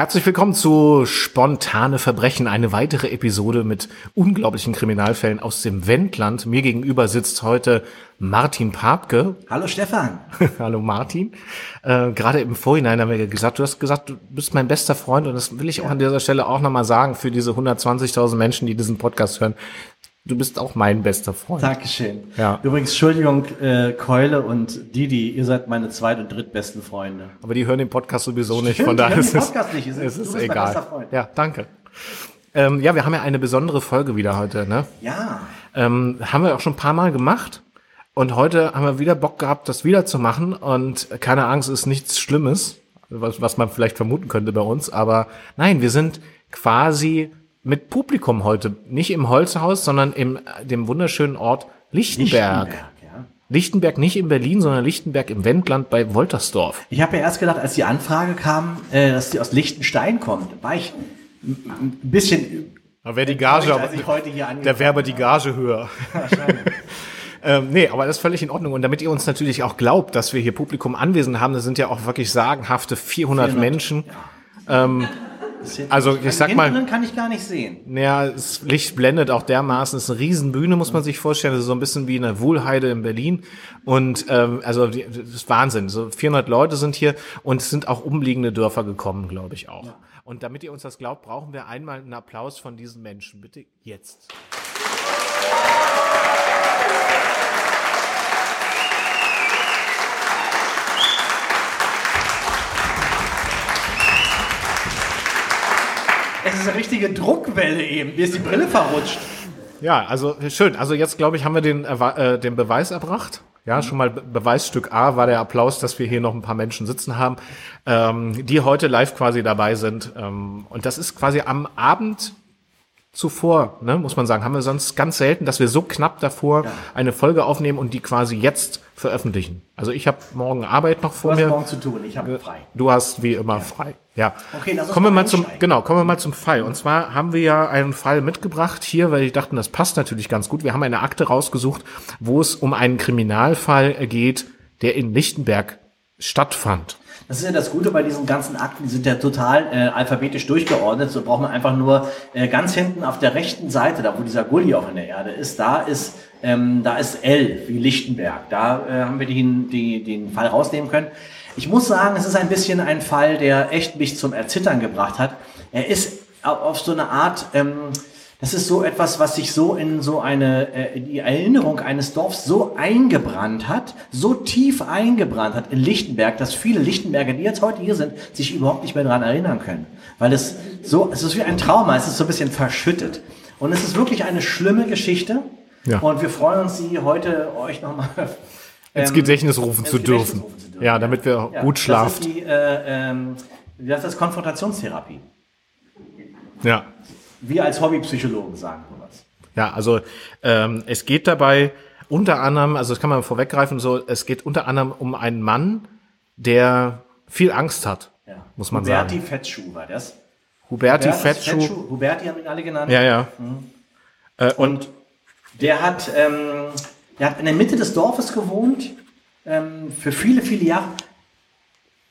Herzlich willkommen zu Spontane Verbrechen, eine weitere Episode mit unglaublichen Kriminalfällen aus dem Wendland. Mir gegenüber sitzt heute Martin Papke. Hallo Stefan. Hallo Martin. Äh, Gerade im Vorhinein haben wir gesagt, du hast gesagt, du bist mein bester Freund und das will ich auch an dieser Stelle auch nochmal sagen für diese 120.000 Menschen, die diesen Podcast hören. Du bist auch mein bester Freund. Dankeschön. Ja. Übrigens, Entschuldigung, äh, Keule und Didi, ihr seid meine zweit- und drittbesten Freunde. Aber die hören den Podcast sowieso nicht, Stimmt, von die daher ist es, Podcast nicht. Es ist- es ist egal. bester Freund. Ja, danke. Ähm, ja, wir haben ja eine besondere Folge wieder heute, ne? Ja. Ähm, haben wir auch schon ein paar Mal gemacht. Und heute haben wir wieder Bock gehabt, das wieder zu machen. Und keine Angst, ist nichts Schlimmes, was, was man vielleicht vermuten könnte bei uns. Aber nein, wir sind quasi mit Publikum heute. Nicht im Holzhaus, sondern im dem wunderschönen Ort Lichtenberg. Lichtenberg, ja. Lichtenberg nicht in Berlin, sondern Lichtenberg im Wendland bei Woltersdorf. Ich habe ja erst gedacht, als die Anfrage kam, äh, dass die aus Liechtenstein kommt, war ich ein bisschen Da wäre die Gage, als ich heute hier angekommen da wäre aber die Gage höher. Wahrscheinlich. Ähm, nee, aber das ist völlig in Ordnung. Und damit ihr uns natürlich auch glaubt, dass wir hier Publikum anwesend haben, das sind ja auch wirklich sagenhafte 400, 400, Menschen. Also, ich sag mal- kann ich gar nicht sehen. Naja, das Licht blendet auch dermaßen. Es ist eine Riesenbühne, muss man sich vorstellen. Das ist so ein bisschen wie eine Wohlheide in Berlin. Und ähm, also das ist Wahnsinn. So 400 Leute sind hier und es sind auch umliegende Dörfer gekommen, glaube ich auch. Und damit ihr uns das glaubt, brauchen wir einmal einen Applaus von diesen Menschen. Bitte jetzt. Es ist eine richtige Druckwelle eben. Mir ist die Brille verrutscht. Ja, also schön. Also jetzt glaube ich, haben wir den, äh, den Beweis erbracht. Ja, schon mal Be Beweisstück A war der Applaus, dass wir hier noch ein paar Menschen sitzen haben, ähm, die heute live quasi dabei sind. Ähm, und das ist quasi am Abend zuvor, ne, muss man sagen, haben wir sonst ganz selten, dass wir so knapp davor eine Folge aufnehmen und die quasi jetzt veröffentlichen. Also ich habe morgen Arbeit noch vor Du hast mir. morgen zu tun. Ich habe frei. Du hast wie immer frei. Ja. Okay, lass uns kommen wir mal zum genau, kommen wir mal zum Fall. Und zwar haben wir ja einen Fall mitgebracht hier, weil ich dachten, das passt natürlich ganz gut. Wir haben eine Akte rausgesucht, wo es um einen Kriminalfall geht, der in Lichtenberg stattfand. Das ist ja das Gute bei diesen ganzen Akten, die sind ja total äh, alphabetisch durchgeordnet. So braucht man einfach nur äh, ganz hinten auf der rechten Seite, da wo dieser Gully auch in der Erde ist, da ist, ähm, da ist L wie Lichtenberg. Da äh, haben wir den, die, den Fall rausnehmen können. Ich muss sagen, es ist ein bisschen ein Fall, der echt mich zum Erzittern gebracht hat. Er ist au- auf so eine Art, ähm, das ist so etwas, was sich so in so eine, äh, die Erinnerung eines Dorfs so eingebrannt hat, so tief eingebrannt hat in Lichtenberg, dass viele Lichtenberger, die jetzt heute hier sind, sich überhaupt nicht mehr daran erinnern können. Weil es so, es ist wie ein Trauma, es ist so ein bisschen verschüttet. Und es ist wirklich eine schlimme Geschichte. Ja. Und wir freuen uns, sie heute euch nochmal Ins Gedächtnis rufen zu ins Gedächtnis dürfen. rufen zu dürfen. Ja, damit wir Ja, gut schlafen. Das ist die, äh, ähm, das, Konfrontationstherapie. Ja. Wir als Hobbypsychologen sagen sowas. Ja, also ähm, es geht dabei unter anderem, also das kann man vorweggreifen, so es geht unter anderem um einen Mann, der viel Angst hat, Ja. muss man Huberti sagen. Fettschuh war das. Huberti Hubertus Fettschuh. Huberti haben ihn alle genannt. Ja, ja. Äh, und Und der hat, ähm, der hat in der Mitte des Dorfes gewohnt, ähm, für viele, viele Jahre.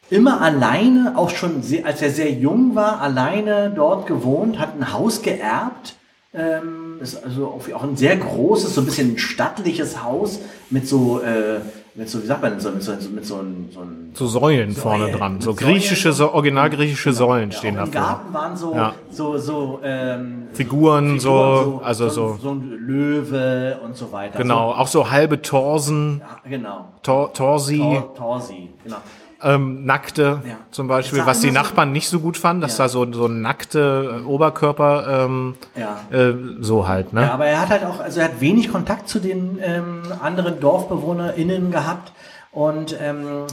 Immer alleine, auch schon sehr, als er sehr jung war, alleine dort gewohnt, hat ein Haus geerbt. Ähm, ist also auch ein sehr großes, so ein bisschen stattliches Haus mit so, äh, mit so, wie sagt man, denn so, mit so, mit so, ein- so ein so Säulen vorne Säulen. dran. Mit So griechische, so original griechische Säulen Ja, stehen auch Im davor. Garten waren so, Ja. so, so, ähm, Figuren, so, also so, so, so ein Löwe und so weiter. genau, auch so halbe Torsen, ja, genau. Tor, Torsi, Tor, Torsi, genau. Ähm, nackte Ja. zum Beispiel, was die so- Nachbarn nicht so gut fanden, dass Ja. da so, so ein nackte äh, Oberkörper, ähm, Ja. äh, so halt, ne? Ja, aber er hat halt auch, also er hat wenig Kontakt zu den ähm, anderen DorfbewohnerInnen gehabt. Und ähm,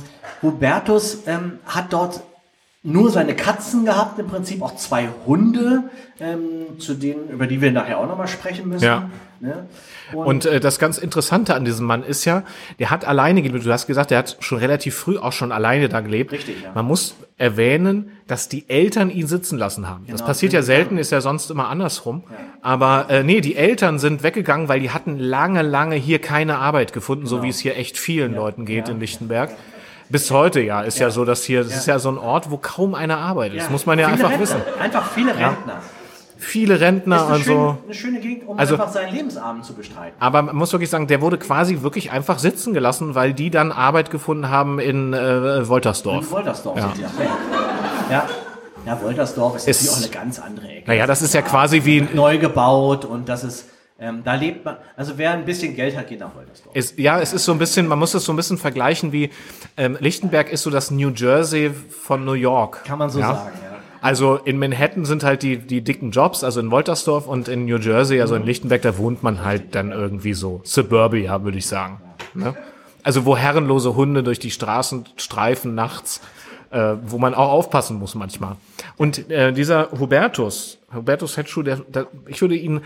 Hubertus ähm, hat dort nur seine Katzen gehabt, im Prinzip auch zwei Hunde, ähm, zu denen, über die wir nachher auch nochmal sprechen müssen. Ja. Ne? Und äh, das ganz Interessante an diesem Mann ist ja, der hat alleine gelebt. Du hast gesagt, der hat schon relativ früh auch schon alleine da gelebt. Richtig, ja. Man muss erwähnen, dass die Eltern ihn sitzen lassen haben. das Genau, passiert ja selten, ist ja sonst immer andersrum. Aber äh, nee, die Eltern sind weggegangen, weil die hatten lange, lange hier keine Arbeit gefunden, so wie es hier echt vielen Leuten geht Genau. ja, in Lichtenberg. Bis heute ja, ist ja, so, dass hier, das ist ja so ein Ort, wo kaum einer arbeitet. Das muss man ja viele einfach Rentner, wissen. Einfach viele Rentner. Viele Rentner Ist eine, und schöne, so. eine schöne Gegend, um Also- einfach seinen Lebensabend zu bestreiten. Aber man muss wirklich sagen, der wurde quasi wirklich einfach sitzen gelassen, weil die dann Arbeit gefunden haben in äh, Woltersdorf. In Woltersdorf Ja. sind die ja. ja. Ja, Woltersdorf ist, Ist- auch eine ganz andere Ecke. Naja, das ist ja quasi wie neu gebaut und das ist, ähm, da lebt man, also wer ein bisschen Geld hat, geht nach Woltersdorf. Es, ja, es ist so ein bisschen, man muss es so ein bisschen vergleichen wie ähm, Lichtenberg ist so das New Jersey von New York. Kann man so ja? sagen, ja. Also in Manhattan sind halt die, die dicken Jobs, also in Woltersdorf und in New Jersey, also in Lichtenberg, da wohnt man halt dann irgendwie so Suburbia, würde ich sagen. Ne? Also wo herrenlose Hunde durch die Straßen streifen nachts, äh, wo man auch aufpassen muss manchmal. Und äh, dieser Hubertus, Hubertus Hetschuh, der, der, ich würde ihn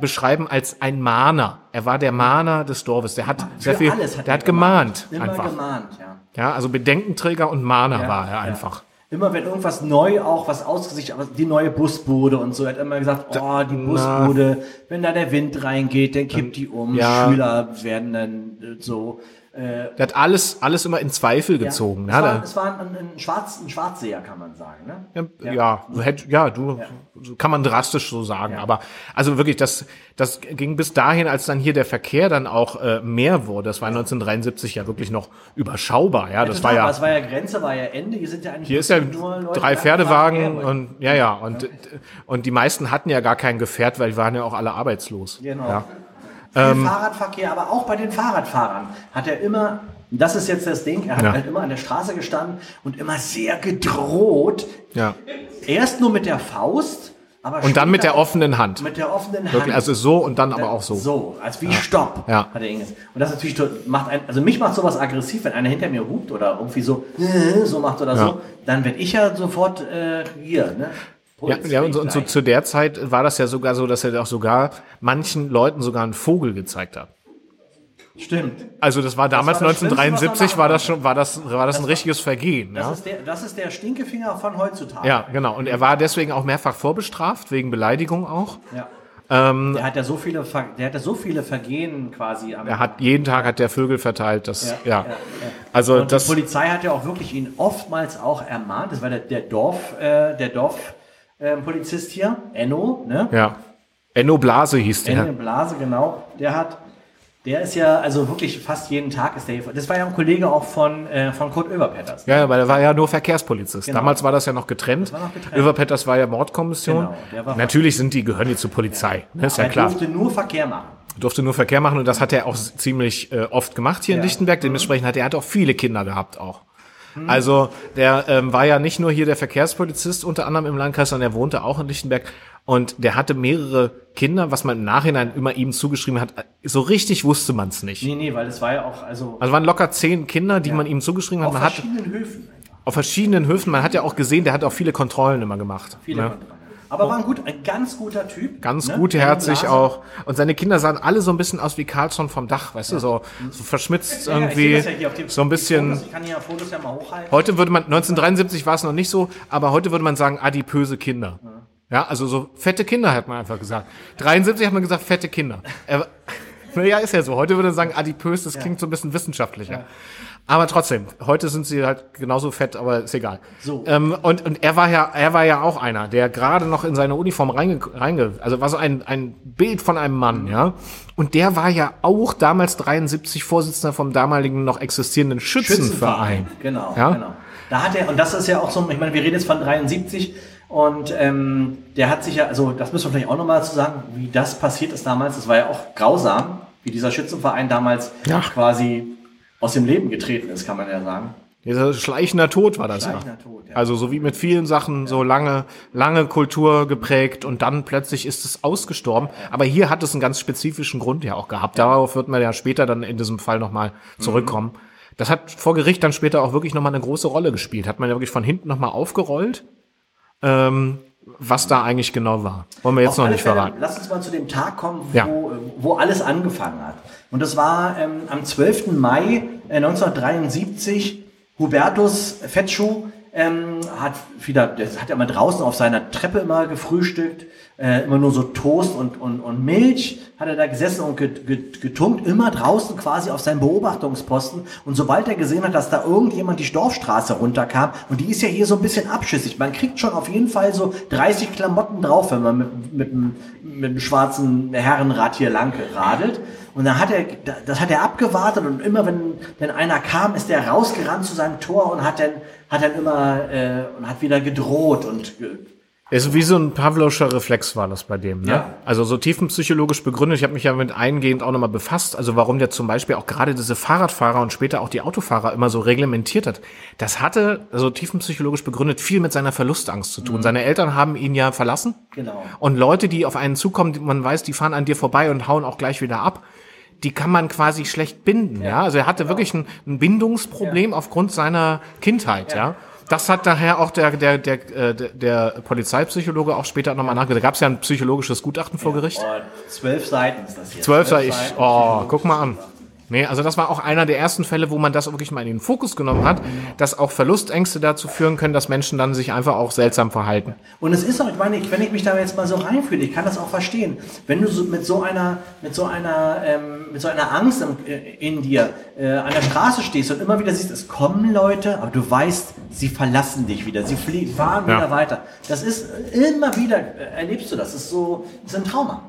beschreiben als ein Mahner. Er war der Mahner des Dorfes. Der hat sehr Für viel, alles der er hat gemahnt, Immer einfach. gemahnt, ja. Ja, also Bedenkenträger und Mahner Ja, war er ja. einfach. Immer wenn irgendwas neu auch was ausgesicht, aber die neue Busbude und so, er hat immer gesagt, oh, die Busbude, wenn da der Wind reingeht, dann kippt die um, ja. Schüler werden dann äh, so. Äh, Der hat alles, alles immer in Zweifel gezogen. Ja, Ja, es, war, es war ein, ein, Schwarz, ein Schwarzseher, kann man sagen. Ne? Ja, ja, du hätt- ja, du kann man drastisch so sagen. Aber also wirklich, das, das ging bis dahin, als dann hier der Verkehr dann auch äh, mehr wurde. Das war 1973 ja wirklich noch überschaubar. Ja, das Total, war ja. aber es war ja Grenze, war ja Ende. Hier sind ja eigentlich Hier ist ja nur Leute, drei Pferdewagen und ja, ja und und die meisten hatten ja gar kein Gefährt, weil die waren ja auch alle arbeitslos. Genau. Ja. Ähm, Fahrradverkehr, aber auch bei den Fahrradfahrern hat er immer, das ist jetzt das Ding, er hat Ja. halt immer an der Straße gestanden und immer sehr gedroht. Ja. Erst nur mit der Faust, aber Und dann mit der offenen Hand. mit der offenen Hand. Wirklich, also so und dann aber auch so. So, als wie Stopp, Ja. hat er ihn gesagt. Und das natürlich macht ein, also mich macht sowas aggressiv, wenn einer hinter mir hupt oder irgendwie so, äh, so macht oder Ja. so, dann werde ich ja sofort äh, hier, ne? Ja, Puls ja und, so, und so zu der Zeit war das ja sogar so, dass er auch sogar manchen Leuten sogar einen Vogel gezeigt hat. Stimmt. Also das war damals war das was man 1973 machen war das schon war das war das ein richtiges Vergehen, Das, ja? ist der, das ist der Stinkefinger von heutzutage. Ja, genau und er war deswegen auch mehrfach vorbestraft wegen Beleidigung auch. Ja. Ähm, Der hat ja so viele, der hat ja so viele Vergehen quasi am. er hat jeden Tag hat der Vögel verteilt, das ja. ja, ja. Also und das die Polizei hat ja auch wirklich ihn oftmals auch ermahnt. Das war der, der Dorf, äh, der Dorf ähm, Polizist hier, Enno, ne? ja. Enno Blase hieß Enno der. Blase, genau. Der hat, der ist ja, also wirklich fast jeden Tag ist der hier. Das war ja ein Kollege auch von, äh, von Kurt Oeverpetters. Ja, ja, weil er war ja nur Verkehrspolizist. Genau. Damals war das ja noch getrennt. war noch getrennt. Överpetters war ja Mordkommission. Genau, war- Natürlich sind die gehören die zur Polizei, ne, ist ja er klar. durfte nur Verkehr machen. durfte nur Verkehr machen und das hat er auch ziemlich äh, oft gemacht hier in Ja. Mhm. Lichtenberg. Dementsprechend hat er hat auch viele Kinder gehabt auch. Also der ähm, war ja nicht nur hier der Verkehrspolizist unter anderem im Landkreis, sondern er wohnte auch in Lichtenberg und der hatte mehrere Kinder, was man im Nachhinein immer ihm zugeschrieben hat. So richtig wusste man es nicht. Nee, nee, weil es war ja auch, also Also waren locker zehn Kinder, die man ihm zugeschrieben hat. auf Man hat verschiedenen Höfen auf verschiedenen Höfen, man hat ja auch gesehen, der hat auch viele Kontrollen immer gemacht. Viele ne? Kontrollen. Aber war ein, gut, ein ganz guter Typ. Ganz ne? gutherzig auch. Und seine Kinder sahen alle so ein bisschen aus wie Carlson vom Dach, weißt du, so, so verschmitzt Ja, ja, irgendwie. ja dem- so ein bisschen. Fotos, ich kann hier Fotos ja mal hochhalten. Heute würde man, 1973 war es noch nicht so, aber heute würde man sagen, adipöse Kinder. Ja, also so fette Kinder hat man einfach gesagt. 73 hat man gesagt, fette Kinder. Ja, ist ja so. Heute würde man sagen, adipös, das klingt so ein bisschen wissenschaftlicher. Aber trotzdem, heute sind sie halt genauso fett, aber ist egal. So. Ähm, und, und er war ja, er war ja auch einer, der gerade noch in seine Uniform reinge, reinge also war so ein, ein Bild von einem Mann, ja. Und der war ja auch damals 73 Vorsitzender vom damaligen noch existierenden Schützenverein. Genau, Ja? genau. Da hat er, und das ist ja auch so, ich meine, wir reden jetzt von 73 und ähm, der hat sich ja, also das müssen wir vielleicht auch nochmal zu sagen, wie das passiert ist damals. Das war ja auch grausam, wie dieser Schützenverein damals Ja. quasi aus dem Leben getreten ist, kann man ja sagen. Dieser schleichender Tod war das Schleichender ja. Tod, ja. Also so wie mit vielen Sachen, so lange, lange Kultur geprägt und dann plötzlich ist es ausgestorben. Aber hier hat es einen ganz spezifischen Grund ja auch gehabt. Darauf wird man ja später dann in diesem Fall nochmal zurückkommen. Das hat vor Gericht dann später auch wirklich nochmal eine große Rolle gespielt. Hat man ja wirklich von hinten nochmal aufgerollt, ähm, was da eigentlich genau war. Wollen wir jetzt Auf noch nicht Fälle, verraten. Lass uns mal zu dem Tag kommen, wo, Ja. wo alles angefangen hat. Und das war ähm, am 12. Mai äh, 1973. Hubertus Fetschuh ähm, hat wieder, der hat ja immer draußen auf seiner Treppe immer gefrühstückt, äh, immer nur so Toast und, und, und Milch hat er da gesessen und getunkt, immer draußen quasi auf seinem Beobachtungsposten. Und sobald er gesehen hat, dass da irgendjemand die Dorfstraße runterkam, und die ist ja hier so ein bisschen abschüssig, man kriegt schon auf jeden Fall so 30 Klamotten drauf, wenn man mit, mit, mit einem schwarzen Herrenrad hier lang radelt. Und dann hat er, das hat er abgewartet und immer wenn, wenn einer kam, ist er rausgerannt zu seinem Tor und hat dann, hat dann immer, äh, und hat wieder gedroht und ist wie so ein Pavloscher Reflex war das bei dem. Ne? Ja. Also so tiefenpsychologisch begründet. Ich habe mich ja mit eingehend auch nochmal befasst. Also warum der zum Beispiel auch gerade diese Fahrradfahrer und später auch die Autofahrer immer so reglementiert hat. Das hatte, also tiefenpsychologisch begründet, viel mit seiner Verlustangst zu tun. Mhm. Seine Eltern haben ihn ja verlassen. Genau. Und Leute, die auf einen zukommen, man weiß, die fahren an dir vorbei und hauen auch gleich wieder ab die kann man quasi schlecht binden. Ja, ja? also er hatte genau. wirklich ein, ein Bindungsproblem ja. aufgrund seiner Kindheit. Ja. ja? Das hat daher auch der, der, der, äh, der, der Polizeipsychologe auch später nochmal nachgedacht. Da gab es ja ein psychologisches Gutachten vor Gericht. Oh, zwölf Seiten ist das hier. Zwölf Seiten. Oh, guck mal an. Nee, also das war auch einer der ersten Fälle, wo man das wirklich mal in den Fokus genommen hat, dass auch Verlustängste dazu führen können, dass Menschen dann sich einfach auch seltsam verhalten. Und es ist auch, ich meine, wenn ich mich da jetzt mal so reinfühle, ich kann das auch verstehen. Wenn du so mit so einer, mit so einer, ähm, mit so einer Angst in, äh, in dir äh, an der Straße stehst und immer wieder siehst, es kommen Leute, aber du weißt, sie verlassen dich wieder, sie fliegen, fahren ja. wieder weiter. Das ist immer wieder, äh, erlebst du das, das ist so, das ist ein Trauma.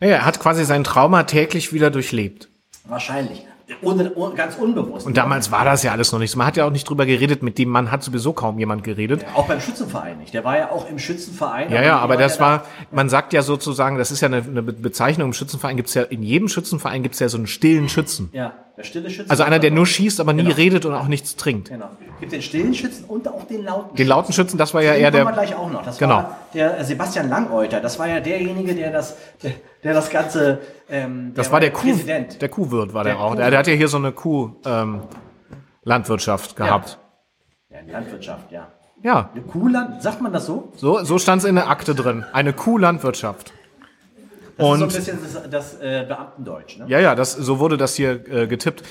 Ja, er hat quasi sein Trauma täglich wieder durchlebt. Wahrscheinlich. Ohne, ohne, ganz unbewusst. Und damals war das ja alles noch nicht so. Man hat ja auch nicht drüber geredet, mit dem Mann hat sowieso kaum jemand geredet. Ja, auch beim Schützenverein nicht. Der war ja auch im Schützenverein. Ja, ja, aber das war, man sagt ja sozusagen, das ist ja eine, eine Bezeichnung im Schützenverein, gibt's ja, in jedem Schützenverein gibt's ja so einen stillen Schützen. Ja, der stille Schützen. Also einer, der nur schießt, aber nie genau. redet und auch nichts trinkt. Genau. Es gibt den stillen Schützen und auch den lauten Schützen. Den lauten Schützen, das war ja eher der. wir gleich auch noch. Das genau. war der Sebastian Langeuter. Das war ja derjenige, der das, der, der das Ganze ähm, das war der, Kuh, Präsident. der Kuhwirt war der, der auch. Kuh der, der hat ja hier so eine Kuh ähm, Landwirtschaft gehabt. Ja. ja, Landwirtschaft, ja. Ja. Eine Kuhland, sagt man das so? So, so stand es in der Akte drin. Eine Kuhlandwirtschaft. Das und, ist so ein bisschen das, das äh, Beamtendeutsch, ne? Ja, ja, das, so wurde das hier äh, getippt.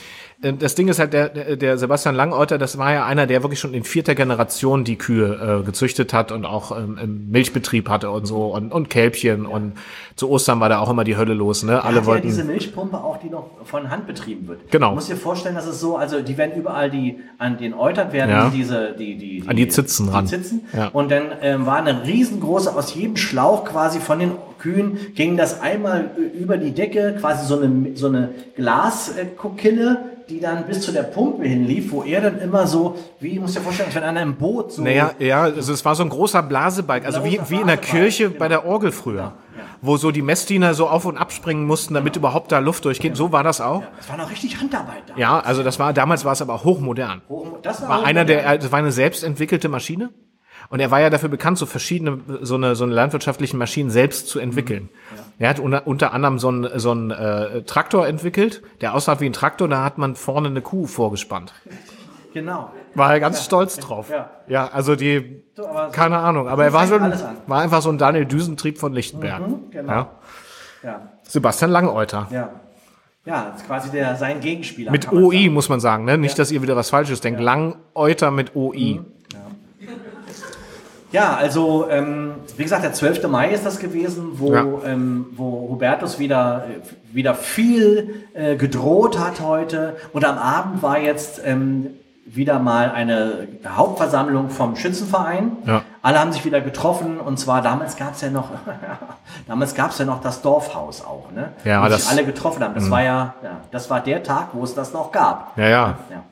Ähm, das Ding ist halt, der, der Sebastian Langeuter, das war ja einer, der wirklich schon in vierter Generation die Kühe äh, gezüchtet hat und auch ähm, im Milchbetrieb hatte und so und, und Kälbchen ja. und zu Ostern war da auch immer die Hölle los. Ne? Alle wollten. Ja diese Milchpumpe auch, die noch von Hand betrieben wird. Genau. Du musst dir vorstellen, dass es so, also die werden überall die an den Eutern werden ja. diese die die, die an die Zitzen die ran. Zitzen. Ja. Und dann ähm, war eine riesengroße aus jedem Schlauch quasi von den Kühen ging das einmal über die Decke, quasi so eine so eine Glaskokille die dann bis zu der Pumpe hinlief, wo er dann immer so, wie, ich muss dir vorstellen, als wenn einer im Boot so. Naja, ja, also es war so ein großer Blasebalg, also wie, wie in der Kirche genau. bei der Orgel früher. Ja, ja. Wo so die Messdiener so auf und abspringen mussten, damit genau. überhaupt da Luft durchgeht. Ja. So war das auch. Das war noch richtig Handarbeit da. Ja, also das war, damals war es aber hochmodern. Hoch, das war, war einer der, das war eine selbstentwickelte Maschine. Und er war ja dafür bekannt, so verschiedene, so eine, so eine landwirtschaftliche Maschinen selbst zu entwickeln. Mhm. Ja. Er hat unter, unter anderem so einen, so einen äh, Traktor entwickelt, der aussah wie ein Traktor, da hat man vorne eine Kuh vorgespannt. Genau. War er ganz ja. stolz drauf. Ja. ja, also die, so, keine Ahnung, aber er war so ein, war einfach so ein Daniel Düsentrieb von Lichtenberg. Mhm, genau. ja. ja. Sebastian Langeuter. Ja. Ja, quasi der, sein Gegenspieler. Mit OI muss man sagen, ne? Nicht, dass ihr wieder was Falsches denkt. Langeuter mit OI. Mhm. Ja, also ähm, wie gesagt, der 12. Mai ist das gewesen, wo, ja. ähm, wo Hubertus wieder, wieder viel äh, gedroht hat heute. Und am Abend war jetzt ähm, wieder mal eine Hauptversammlung vom Schützenverein. Ja. Alle haben sich wieder getroffen und zwar damals gab es ja noch damals gab es ja noch das Dorfhaus auch, ne? Ja, wo das, sich alle getroffen haben. Das mhm. war ja, ja, das war der Tag, wo es das noch gab. Ja, ja. ja.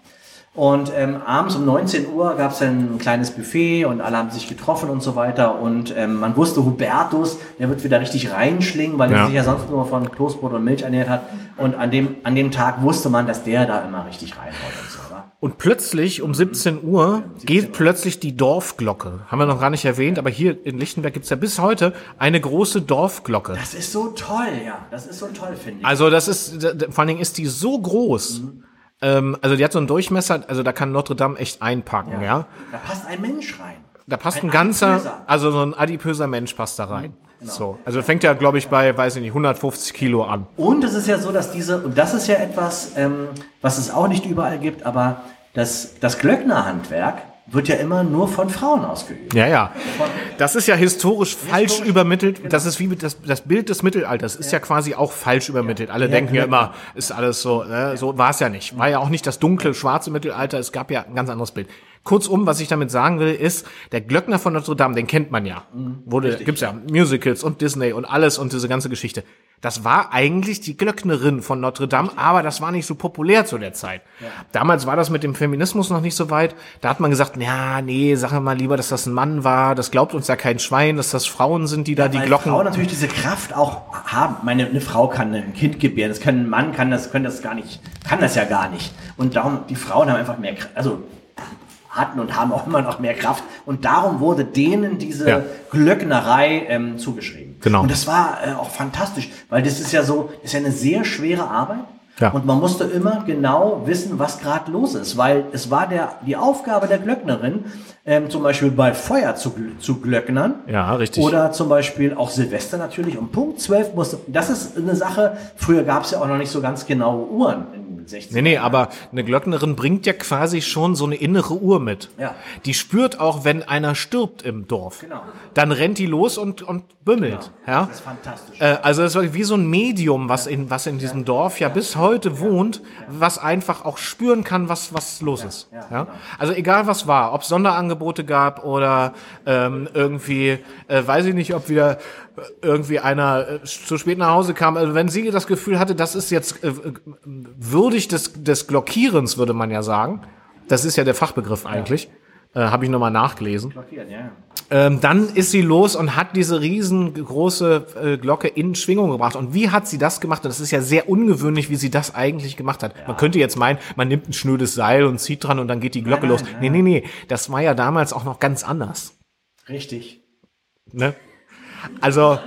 Und ähm, abends um 19 Uhr gab es ein kleines Buffet und alle haben sich getroffen und so weiter. Und ähm, man wusste, Hubertus, der wird wieder richtig reinschlingen, weil ja. er sich ja sonst nur von Kloßbrot und Milch ernährt hat. Und an dem, an dem Tag wusste man, dass der da immer richtig reinhaut und so. Und plötzlich um 17 Uhr geht plötzlich die Dorfglocke. Haben wir noch gar nicht erwähnt, aber hier in Lichtenberg gibt's ja bis heute eine große Dorfglocke. Das ist so toll, ja. Das ist so toll, finde ich. Also das ist, vor allen Dingen ist die so groß. Mhm ähm, also die hat so einen Durchmesser, also da kann Notre Dame echt einpacken, ja. ja? Da passt ein Mensch rein. Da passt ein, ein ganzer, adipöser. also so ein adipöser Mensch passt da rein. Genau. So, also fängt ja, glaube ich, bei, weiß ich nicht, 150 Kilo an. Und es ist ja so, dass diese, und das ist ja etwas, ähm, was es auch nicht überall gibt, aber das, das Glöcknerhandwerk wird ja immer nur von Frauen ausgeübt. Ja, ja. Das ist ja historisch falsch übermittelt. Das ist wie mit das, das Bild des Mittelalters ist ja, quasi auch falsch übermittelt. Alle denken ja immer, ist alles so, äh, so war es ja nicht. War ja auch nicht das dunkle, schwarze Mittelalter. Es gab ja ein ganz anderes Bild. Kurzum, was ich damit sagen will, ist, der Glöckner von Notre Dame, den kennt man ja. Wurde, gibt's ja Musicals und Disney und alles und diese ganze Geschichte. Das war eigentlich die Glöcknerin von Notre Dame, aber das war nicht so populär zu der Zeit. Damals war das mit dem Feminismus noch nicht so weit. Da hat man gesagt, ja, nee, sag mal lieber, dass das ein Mann war. Das glaubt uns ja kein Schwein, dass das Frauen sind, die da die Weil Glocken. Frauen natürlich diese Kraft auch haben. Meine, eine Frau kann ein Kind gebären, das kann ein Mann kann das, kann das gar nicht, kann das ja gar nicht. Und darum, die Frauen haben einfach mehr, Kraft, also hatten und haben auch immer noch mehr Kraft. Und darum wurde denen diese Ja. Glöcknerei ähm, zugeschrieben. Genau. Und das war äh, auch fantastisch, weil das ist ja so, das ist ja eine sehr schwere Arbeit. Ja. Und man musste immer genau wissen, was gerade los ist, weil es war der, die Aufgabe der Glöcknerin, ähm, zum Beispiel bei Feuer zu, zu glöcknern. Ja, richtig. Oder zum Beispiel auch Silvester natürlich. Um Punkt 12 musste, das ist eine Sache, früher gab es ja auch noch nicht so ganz genaue Uhren 60 Nee, nee, aber eine Glöcknerin bringt ja quasi schon so eine innere Uhr mit. Ja. Die spürt auch, wenn einer stirbt im Dorf. Genau. Dann rennt die los und, und bümmelt. Ja? Das ist fantastisch. Äh, also es war wie so ein Medium, was in, was in diesem Dorf ja bis heute wohnt, was einfach auch spüren kann, was, was los ist. ja, Ja? genau. Also egal was war, ob es Sonderangebote gab oder ähm, irgendwie, äh, weiß ich nicht, ob wieder irgendwie einer äh, zu spät nach Hause kam. Also wenn sie das Gefühl hatte, das ist jetzt äh, würdig des, des Glockierens, würde man ja sagen. Das ist ja der Fachbegriff eigentlich. Äh, Habe ich nochmal nachgelesen. Blockiert, ja. Ähm, dann ist sie los und hat diese riesengroße äh, Glocke in Schwingung gebracht. Und wie hat sie das gemacht? Und das ist ja sehr ungewöhnlich, wie sie das eigentlich gemacht hat. Man könnte jetzt meinen, man nimmt ein schnödes Seil und zieht dran und dann geht die Glocke Nein, los. nein, Nee, nee, nee. Das war ja damals auch noch ganz anders. Richtig. Ne? Also,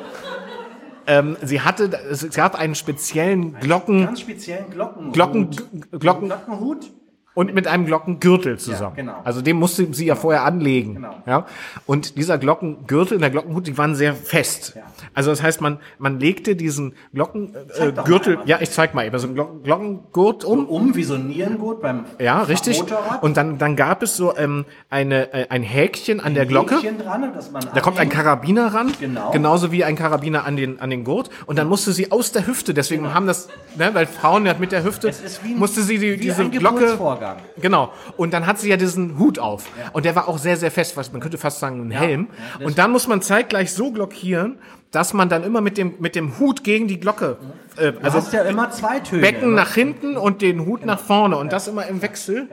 ähm, sie hatte, es gab einen speziellen Glocken Ganz speziellen Glocken. Glocken- Glocken- Glockenhut. Und mit einem Glockengürtel zusammen. Ja, genau. Also den musste sie ja vorher anlegen. Genau. Ja? Und dieser Glockengürtel und der Glockenhut, die waren sehr fest. Ja. Also das heißt, man, man legte diesen Glockengürtel, äh, ja, ich zeig mal eben, also einen Glocken, Glockengurt um. Um wie so ein Nierengurt beim Ja, richtig. Motorrad. Und dann, dann gab es so ähm, eine, äh, ein Häkchen an der Glocke. Dran, Da kommt ein Karabiner ran, Genau. genauso wie ein Karabiner an den, an den Gurt. Und dann musste sie aus der Hüfte, deswegen haben das, ne, weil Frauen ja mit der Hüfte, ein- musste sie die, diese ein Glocke, Geburtsvorgang. genau. Und dann hat sie ja diesen Hut auf. Und der war auch sehr, sehr fest, was man könnte fast sagen, ein Helm. ja, und dann muss man zeitgleich so glockieren, dass man dann immer mit dem, mit dem Hut gegen die Glocke, äh, Du also hast ja immer zwei Töne. Becken nach hinten und den Hut nach vorne. Und das immer im Wechsel.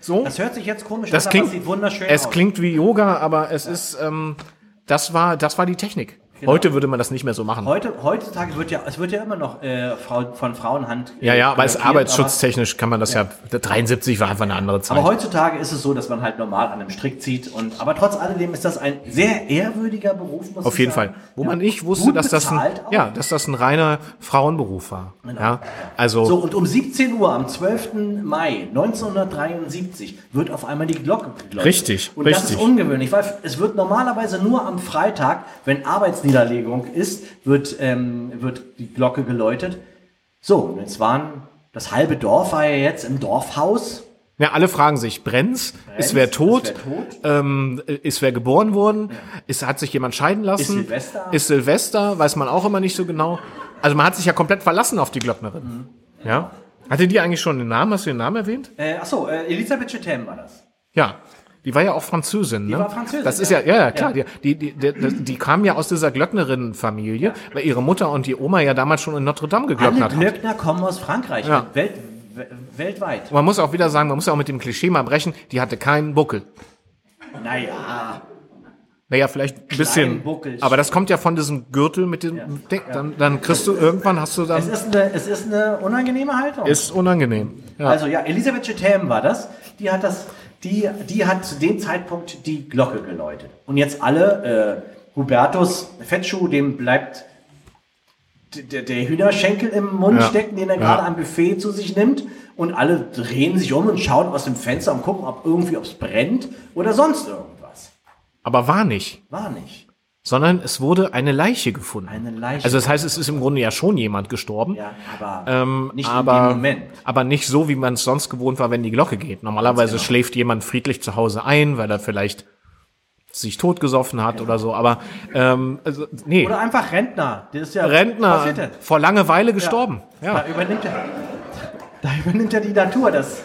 So. Das hört sich jetzt komisch Das an, klingt, aber es sieht wunderschön es aus. klingt wie Yoga, aber es ist, ähm, das war, das war die Technik. Heute würde man das nicht mehr so machen. Heute, heutzutage wird ja, es wird ja immer noch äh, Frau, von Frauenhand. äh, ja, ja, aber blockiert, arbeitsschutztechnisch kann man das ja, 73 war einfach eine andere Zeit. Aber heutzutage ist es so, dass man halt normal an einem Strick zieht und aber trotz alledem ist das ein sehr ehrwürdiger Beruf, muss Auf jeden sagen. Fall. Wo Ja. man nicht wusste, Gut dass das ein, auch. ja, dass das ein reiner Frauenberuf war. Ja, also, So, und um 17 Uhr am 12. Mai 1973 wird auf einmal die Glocke geläutet. Richtig, Und das richtig. ist ungewöhnlich, weil es wird normalerweise nur am Freitag, wenn Arbeitsniederlegung ist, wird, ähm, wird die Glocke geläutet. So, und jetzt waren, das halbe Dorf war ja jetzt im Dorfhaus. ja, alle fragen sich, brennt's? Ist wer tot? Ist wer tot? Ähm, ist wer geboren worden? Ist, hat sich jemand scheiden lassen? Ist Silvester? Ist Silvester? Weiß man auch immer nicht so genau. Also man hat sich ja komplett verlassen auf die Glöcknerin. Mhm. Ja. Hatte die eigentlich schon den Namen? Hast du den Namen erwähnt? Äh, achso, äh, Elisabeth Chetem war das. Ja. Die war ja auch Französin, ne? war Französin, Das ist ja, ja. ja, ja klar. Die, die, die, die, die kam ja aus dieser Glöcknerinnen-Familie, weil ihre Mutter und die Oma ja damals schon in Notre Dame Alle geglöcknert haben. Glöckner kommen aus Frankreich, Ja. Welt, we- weltweit. Und man muss auch wieder sagen, man muss ja auch mit dem Klischee mal brechen, die hatte keinen Buckel. Naja, Naja, vielleicht ein bisschen. Buckel. Aber das kommt ja von diesem Gürtel mit dem Ding. Dann, dann kriegst du irgendwann, hast du es dann. ist eine, es ist eine unangenehme Haltung. Ist unangenehm. Ja. Also ja, Elisabeth Chetam war das. Die hat das, die, die hat zu dem Zeitpunkt die Glocke geläutet. Und jetzt alle, äh, Hubertus Fettschuh, dem bleibt der, der Hühnerschenkel im Mund Ja. stecken, den er Ja. gerade am Buffet zu sich nimmt. Und alle drehen sich um und schauen aus dem Fenster und gucken, ob irgendwie, ob es brennt oder sonst irgendwas. Aber war nicht. War nicht. Sondern es wurde eine Leiche gefunden. Eine Leiche. Also das heißt, es ist im Grunde ja schon jemand gestorben. Ja, aber Ähm, nicht aber, in dem Moment. aber nicht so, wie man es sonst gewohnt war, wenn die Glocke geht. Normalerweise genau. schläft jemand friedlich zu Hause ein, weil er vielleicht sich totgesoffen hat oder so. Aber ähm, also, nee, Oder einfach Rentner. Das ist ja Rentner passiert ja. vor Langeweile gestorben. Ja. Da übernimmt er, da übernimmt er die Natur, das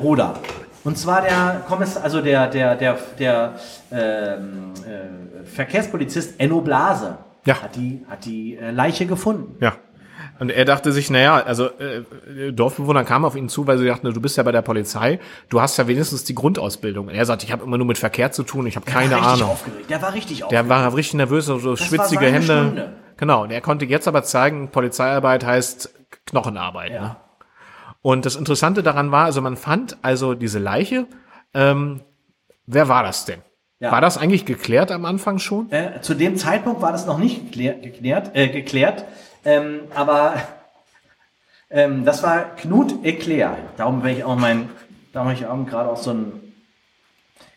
Ruder. Und zwar der Kommissar, also der, der, der, der ähm, äh, Verkehrspolizist Enno Blase Ja. hat die, hat die äh, Leiche gefunden. Ja. Und er dachte sich, naja, also äh, Dorfbewohner kamen auf ihn zu, weil sie dachten, du bist ja bei der Polizei, du hast ja wenigstens die Grundausbildung. Und er sagt, ich habe immer nur mit Verkehr zu tun, ich habe keine der war richtig Ahnung. Aufgeregt. Der war richtig Der aufgeregt. war richtig nervös, so, so schwitzige Hände. Stunde. Genau, und er konnte jetzt aber zeigen, Polizeiarbeit heißt Knochenarbeit. Ne? Und das Interessante daran war, also man fand also diese Leiche. Ähm, wer war das denn? Ja. War das eigentlich geklärt am Anfang schon? Äh, zu dem Zeitpunkt war das noch nicht geklär, geklärt, äh, geklärt ähm, aber ähm, das war Knut Eclair. Darum bin ich auch mein, darum habe ich auch gerade auch so ein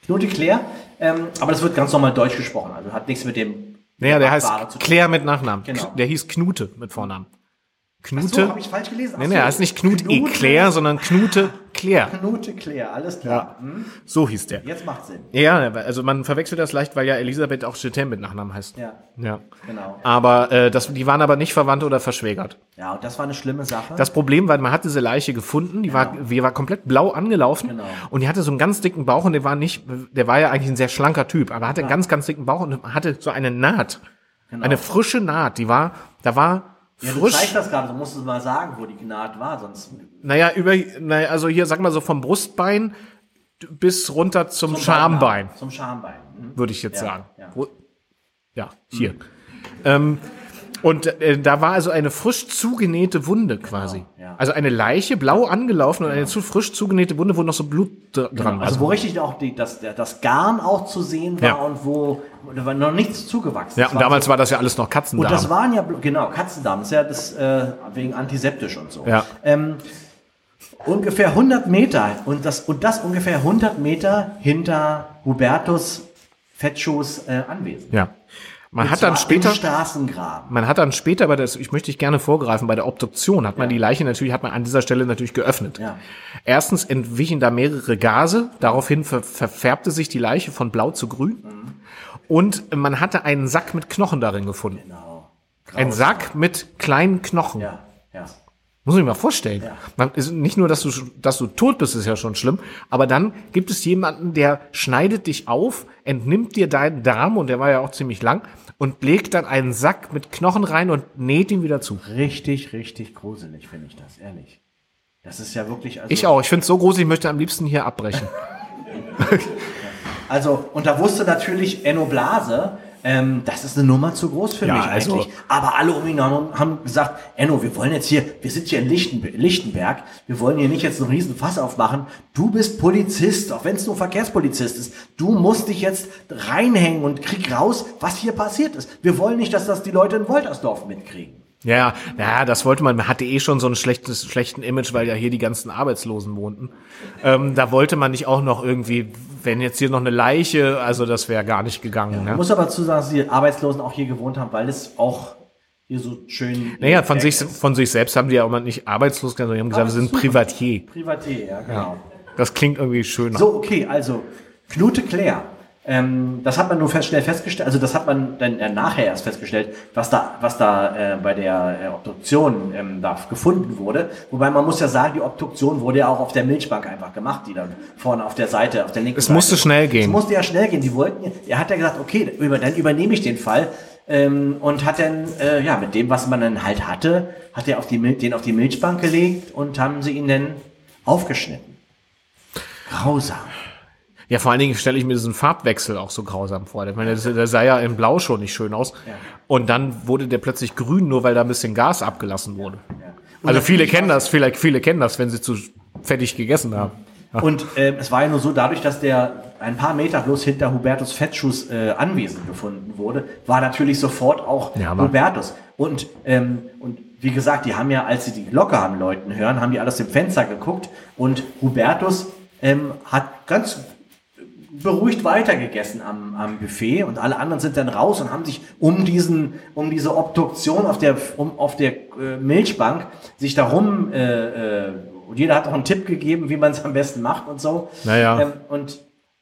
Knut Eclair. Ähm, aber das wird ganz normal deutsch gesprochen, also hat nichts mit dem Naja, der heißt. Claire mit Nachnamen. Genau. Der hieß Knute mit Vornamen. So, Knute? habe ich falsch gelesen. Ach nee, nee, so. er heißt nicht Knut Knute- Eclair, sondern Knute Claire. Knut Eclair, alles klar. Hm? So hieß der. Jetzt macht Sinn. Ja, also man verwechselt das leicht, weil ja Elisabeth auch Chetin mit Nachnamen heißt. Ja, Ja. genau. Aber äh, das, die waren aber nicht verwandt oder verschwägert. Ja, und das war eine schlimme Sache. Das Problem war, man hat diese Leiche gefunden, die war, die war komplett blau angelaufen Genau. und die hatte so einen ganz dicken Bauch und der war nicht, der war ja eigentlich ein sehr schlanker Typ, aber hatte einen ganz, ganz dicken Bauch und hatte so eine Naht, eine frische Naht, die war, da war ja, du frisch, zeigst das gerade, du musst es mal sagen, wo die Naht war, sonst naja, über, naja, also hier, sag mal so vom Brustbein bis runter zum, Schambein, Zum Schambein. Hm? würde ich jetzt Ja, sagen. ja. Ja, hier. Ähm, und äh, da war also eine frisch zugenähte Wunde quasi. ja. Also eine Leiche, blau angelaufen und eine zu frisch zugenähte Wunde, wo noch so Blut dr- dran war. Also wo richtig auch die, das, das Garn auch zu sehen war Ja. und wo war noch nichts zugewachsen. ja, und damals so, war das ja alles noch und Katzendarm. das waren ja genau Katzendarm, das ist ja das äh, wegen antiseptisch und so. Ja. Ähm, ungefähr 100 Meter und das und das ungefähr 100 Meter hinter Hubertus Fettschuhs äh, Anwesen. ja. Man hat dann später, Straßengraben. man hat dann später bei das, ich möchte dich gerne vorgreifen, bei der Obduktion hat man die Leiche natürlich, hat man an dieser Stelle natürlich geöffnet. Ja. Erstens entwichen da mehrere Gase, daraufhin ver verfärbte sich die Leiche von blau zu grün. Und man hatte einen Sack mit Knochen darin gefunden. Genau. Ein Sack mit kleinen Knochen. Ja, ja. Muss ich mir mal vorstellen. Ist nicht nur, dass du, dass du tot bist, ist ja schon schlimm, aber dann gibt es jemanden, der schneidet dich auf, entnimmt dir deinen Darm, und der war ja auch ziemlich lang, und legt dann einen Sack mit Knochen rein und näht ihn wieder zu. Richtig, richtig gruselig finde ich das, ehrlich. Das ist ja wirklich. Also, Ich auch. Ich finde es so groß, ich möchte am liebsten hier abbrechen. Also, und da wusste natürlich Enno Blase, ähm, das ist eine Nummer zu groß für Ja, mich also- eigentlich. Aber alle um ihn herum haben gesagt, Enno, wir wollen jetzt hier, wir sind hier in Lichten, Lichtenberg, wir wollen hier nicht jetzt einen riesen Fass aufmachen. Du bist Polizist, auch wenn es nur Verkehrspolizist ist. Du musst dich jetzt reinhängen und krieg raus, was hier passiert ist. Wir wollen nicht, dass das die Leute in Woltersdorf mitkriegen. Ja, ja, das wollte man. Man hatte eh schon so ein schlechtes, schlechten Image, weil ja hier die ganzen Arbeitslosen wohnten. Ähm, da wollte man nicht auch noch irgendwie, wenn jetzt hier noch eine Leiche, also das wäre gar nicht gegangen. Man ne? muss aber zu sagen, dass die Arbeitslosen auch hier gewohnt haben, weil es auch hier so schön. Naja, von sich, ist. von sich selbst haben die ja auch mal nicht arbeitslos genannt, sondern die haben gesagt, wir sind Privatier. Privatier, ja, genau. Das klingt irgendwie schöner. So, okay, also Knute Claire. Ähm, das hat man nur fest, schnell festgestellt, also das hat man dann äh, nachher erst festgestellt, was da, was da äh, bei der äh, Obduktion ähm, da gefunden wurde. Wobei man muss ja sagen, die Obduktion wurde ja auch auf der Milchbank einfach gemacht, die dann vorne auf der Seite, auf der linken Es Seite. musste schnell gehen. Es musste ja schnell gehen. Die wollten, er hat ja gesagt, okay, über, dann übernehme ich den Fall. Ähm, und hat dann, äh, ja, mit dem, was man dann halt hatte, hat er auf die, den auf die Milchbank gelegt und haben sie ihn dann aufgeschnitten. Grausam. Ja, vor allen Dingen stelle ich mir diesen Farbwechsel auch so grausam vor. Ich meine, der sah ja in Blau schon nicht schön aus. Und dann wurde der plötzlich grün, nur weil da ein bisschen Gas abgelassen wurde. Und Also viele kennen das, vielleicht viele kennen das, wenn sie zu fettig gegessen haben. Und äh, es war ja nur so, dadurch, dass der ein paar Meter bloß hinter Hubertus Fettschuss äh, anwesend gefunden wurde, war natürlich sofort auch Ja, Hubertus. Und, ähm, und wie gesagt, die haben ja, als sie die Glocke haben läuten hören, haben die alle aus dem Fenster geguckt und Hubertus ähm, hat ganz beruhigt weitergegessen am, am Buffet und alle anderen sind dann raus und haben sich um diesen, um diese Obduktion auf der, um, auf der äh, Milchbank sich darum, äh, äh, und jeder hat auch einen Tipp gegeben, wie man es am besten macht und so. Naja. Ähm, und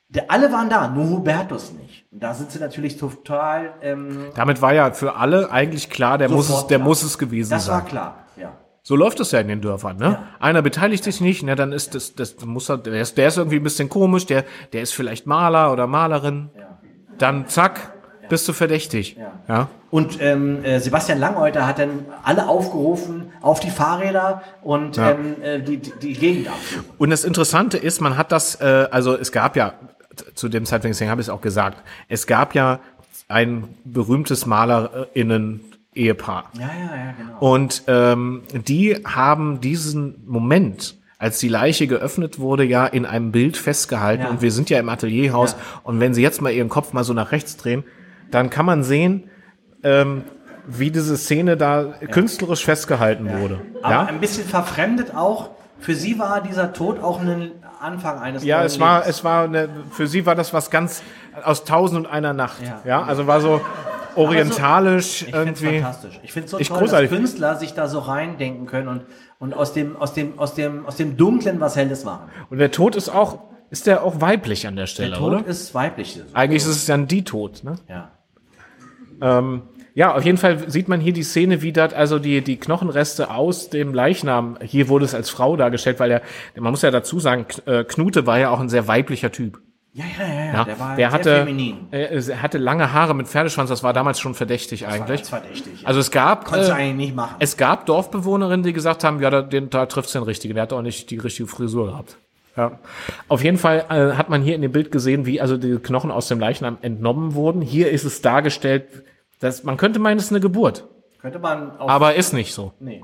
der, alle waren da, nur Hubertus nicht. Und da sind sie natürlich total. Ähm, Damit war ja für alle eigentlich klar, der muss es, der klar. muss es gewesen das sein. war klar, ja. So läuft es ja in den Dörfern, ne? Einer beteiligt sich nicht, ne, dann ist das, das muss er, der ist, der ist irgendwie ein bisschen komisch, der, der ist vielleicht Maler oder Malerin. Dann zack, bist du verdächtig. Ja. ja. Und ähm, äh, Sebastian Langeuter hat dann alle aufgerufen auf die Fahrräder und Ja. ähm, äh, die, die, die Gegend absuchen. Und das Interessante ist, man hat das, äh, also es gab ja, zu dem Zeitpunkt, deswegen habe ich es auch gesagt, es gab ja ein berühmtes MalerInnen-Ehepaar. Ja, ja, ja, genau. Und ähm, die haben diesen Moment, als die Leiche geöffnet wurde, ja in einem Bild festgehalten. Ja. Und wir sind ja im Atelierhaus. Ja. Und wenn Sie jetzt mal Ihren Kopf mal so nach rechts drehen, dann kann man sehen, ähm, wie diese Szene da künstlerisch festgehalten wurde. Aber Ja, ein bisschen verfremdet auch. Für sie war dieser Tod auch ein Anfang eines ja es war, Lebens. es war eine, für sie war das was ganz aus Tausend und einer Nacht. Ja. Ja, also war so orientalisch Ich finde es irgendwie. fantastisch. Ich finde es so Ich toll, großartig. dass Künstler sich da so reindenken können und, und aus, dem, aus, dem, aus, dem, aus dem Dunklen was Helles machen. Und der Tod ist auch, ist der auch weiblich an der Der Stelle, Tod oder? ist weiblich. Eigentlich ist es dann die Tod, ne? Ja. Ähm, ja, auf jeden Fall sieht man hier die Szene, wie dort also die, die Knochenreste aus dem Leichnam, hier wurde es als Frau dargestellt, weil er, man muss ja dazu sagen, äh, Knute war ja auch ein sehr weiblicher Typ. Ja, ja, ja, ja. Der war der sehr hatte, feminin. äh, er hatte lange Haare mit Pferdeschwanz, das war damals schon verdächtig eigentlich. Das war verdächtig. Ja. Also es gab, Konntest äh, eigentlich nicht machen. es gab Dorfbewohnerinnen, die gesagt haben, ja, da, den, da trifft's den Richtigen, der hat auch nicht die richtige Frisur gehabt. Ja. Auf jeden Fall äh, hat man hier in dem Bild gesehen, wie also die Knochen aus dem Leichnam entnommen wurden. Hier ist es dargestellt, dass man könnte meinen, es ist eine Geburt, Könnte man auf. aber ist nicht so. nee.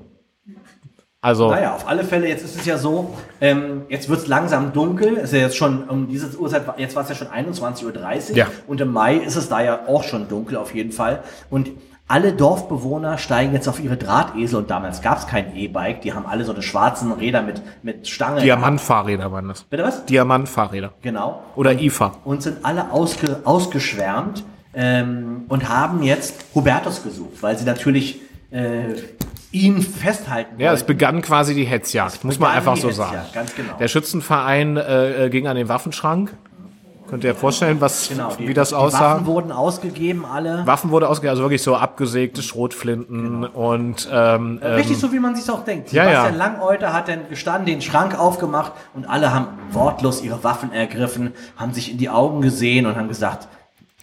Also Naja, auf alle Fälle, jetzt ist es ja so, ähm, jetzt wird es langsam dunkel. Es ist ja jetzt schon um diese Uhrzeit, jetzt war es ja schon 21.30 Uhr. Ja. Und im Mai ist es da ja auch schon dunkel auf jeden Fall. Und alle Dorfbewohner steigen jetzt auf ihre Drahtesel und damals gab es kein E-Bike. Die haben alle so eine schwarzen Räder mit, mit Stange. Diamantfahrräder waren das. Bitte was? Diamantfahrräder. Genau. Oder IFA. Und sind alle ausge, ausgeschwärmt ähm, und haben jetzt Hubertus gesucht, weil sie natürlich äh, ihn festhalten Ja, es begann quasi die Hetzjagd, muss man einfach so Hetzjagd, sagen. ganz genau. Der Schützenverein äh, äh, ging an den Waffenschrank. Könnt ihr euch vorstellen, was, Genau, die, wie das aussah? Waffen wurden ausgegeben, alle. Waffen wurde ausgegeben, also wirklich so abgesägte Schrotflinten und ähm, ähm, Richtig so, wie man sich auch denkt. ja, Sebastian ja. Langeuter hat dann gestanden, den Schrank aufgemacht und alle haben wortlos ihre Waffen ergriffen, haben sich in die Augen gesehen und haben gesagt,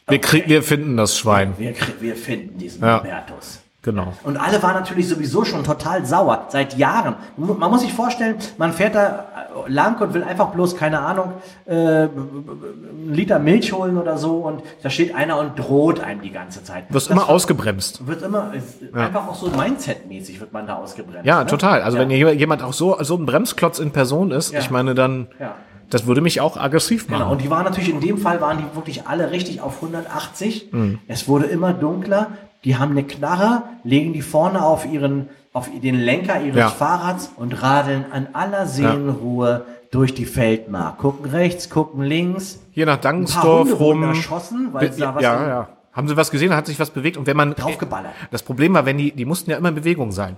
wir, krieg, wir finden das Schwein. wir, wir finden diesen Ja. Hubertus. Genau. Und alle waren natürlich sowieso schon total sauer, seit Jahren. Man muss sich vorstellen, man fährt da äh, lang und will einfach bloß, keine Ahnung, äh, einen Liter Milch holen oder so und da steht einer und droht einem die ganze Zeit. Wirst immer ausgebremst. wird immer, ist einfach auch so Mindset-mäßig wird man da ausgebremst. Ja, ne? total. Also Ja. wenn hier jemand auch so, so ein Bremsklotz in Person ist, Ja. ich meine, dann, Ja. das würde mich auch aggressiv machen. Genau, und die waren natürlich, in dem Fall waren die wirklich alle richtig auf 180. Mhm. Es wurde immer dunkler. Die haben eine Knarre, legen die vorne auf ihren, auf den Lenker ihres Ja. Fahrrads und radeln an aller Seelenruhe durch die Feldmark. Gucken rechts, gucken links. Hier nach Dangsdorf rum. erschossen, weil sie da was ja, ja. Haben sie was gesehen, hat sich was bewegt und wenn man Draufgeballert. Das Problem war, wenn die die mussten ja immer in Bewegung sein,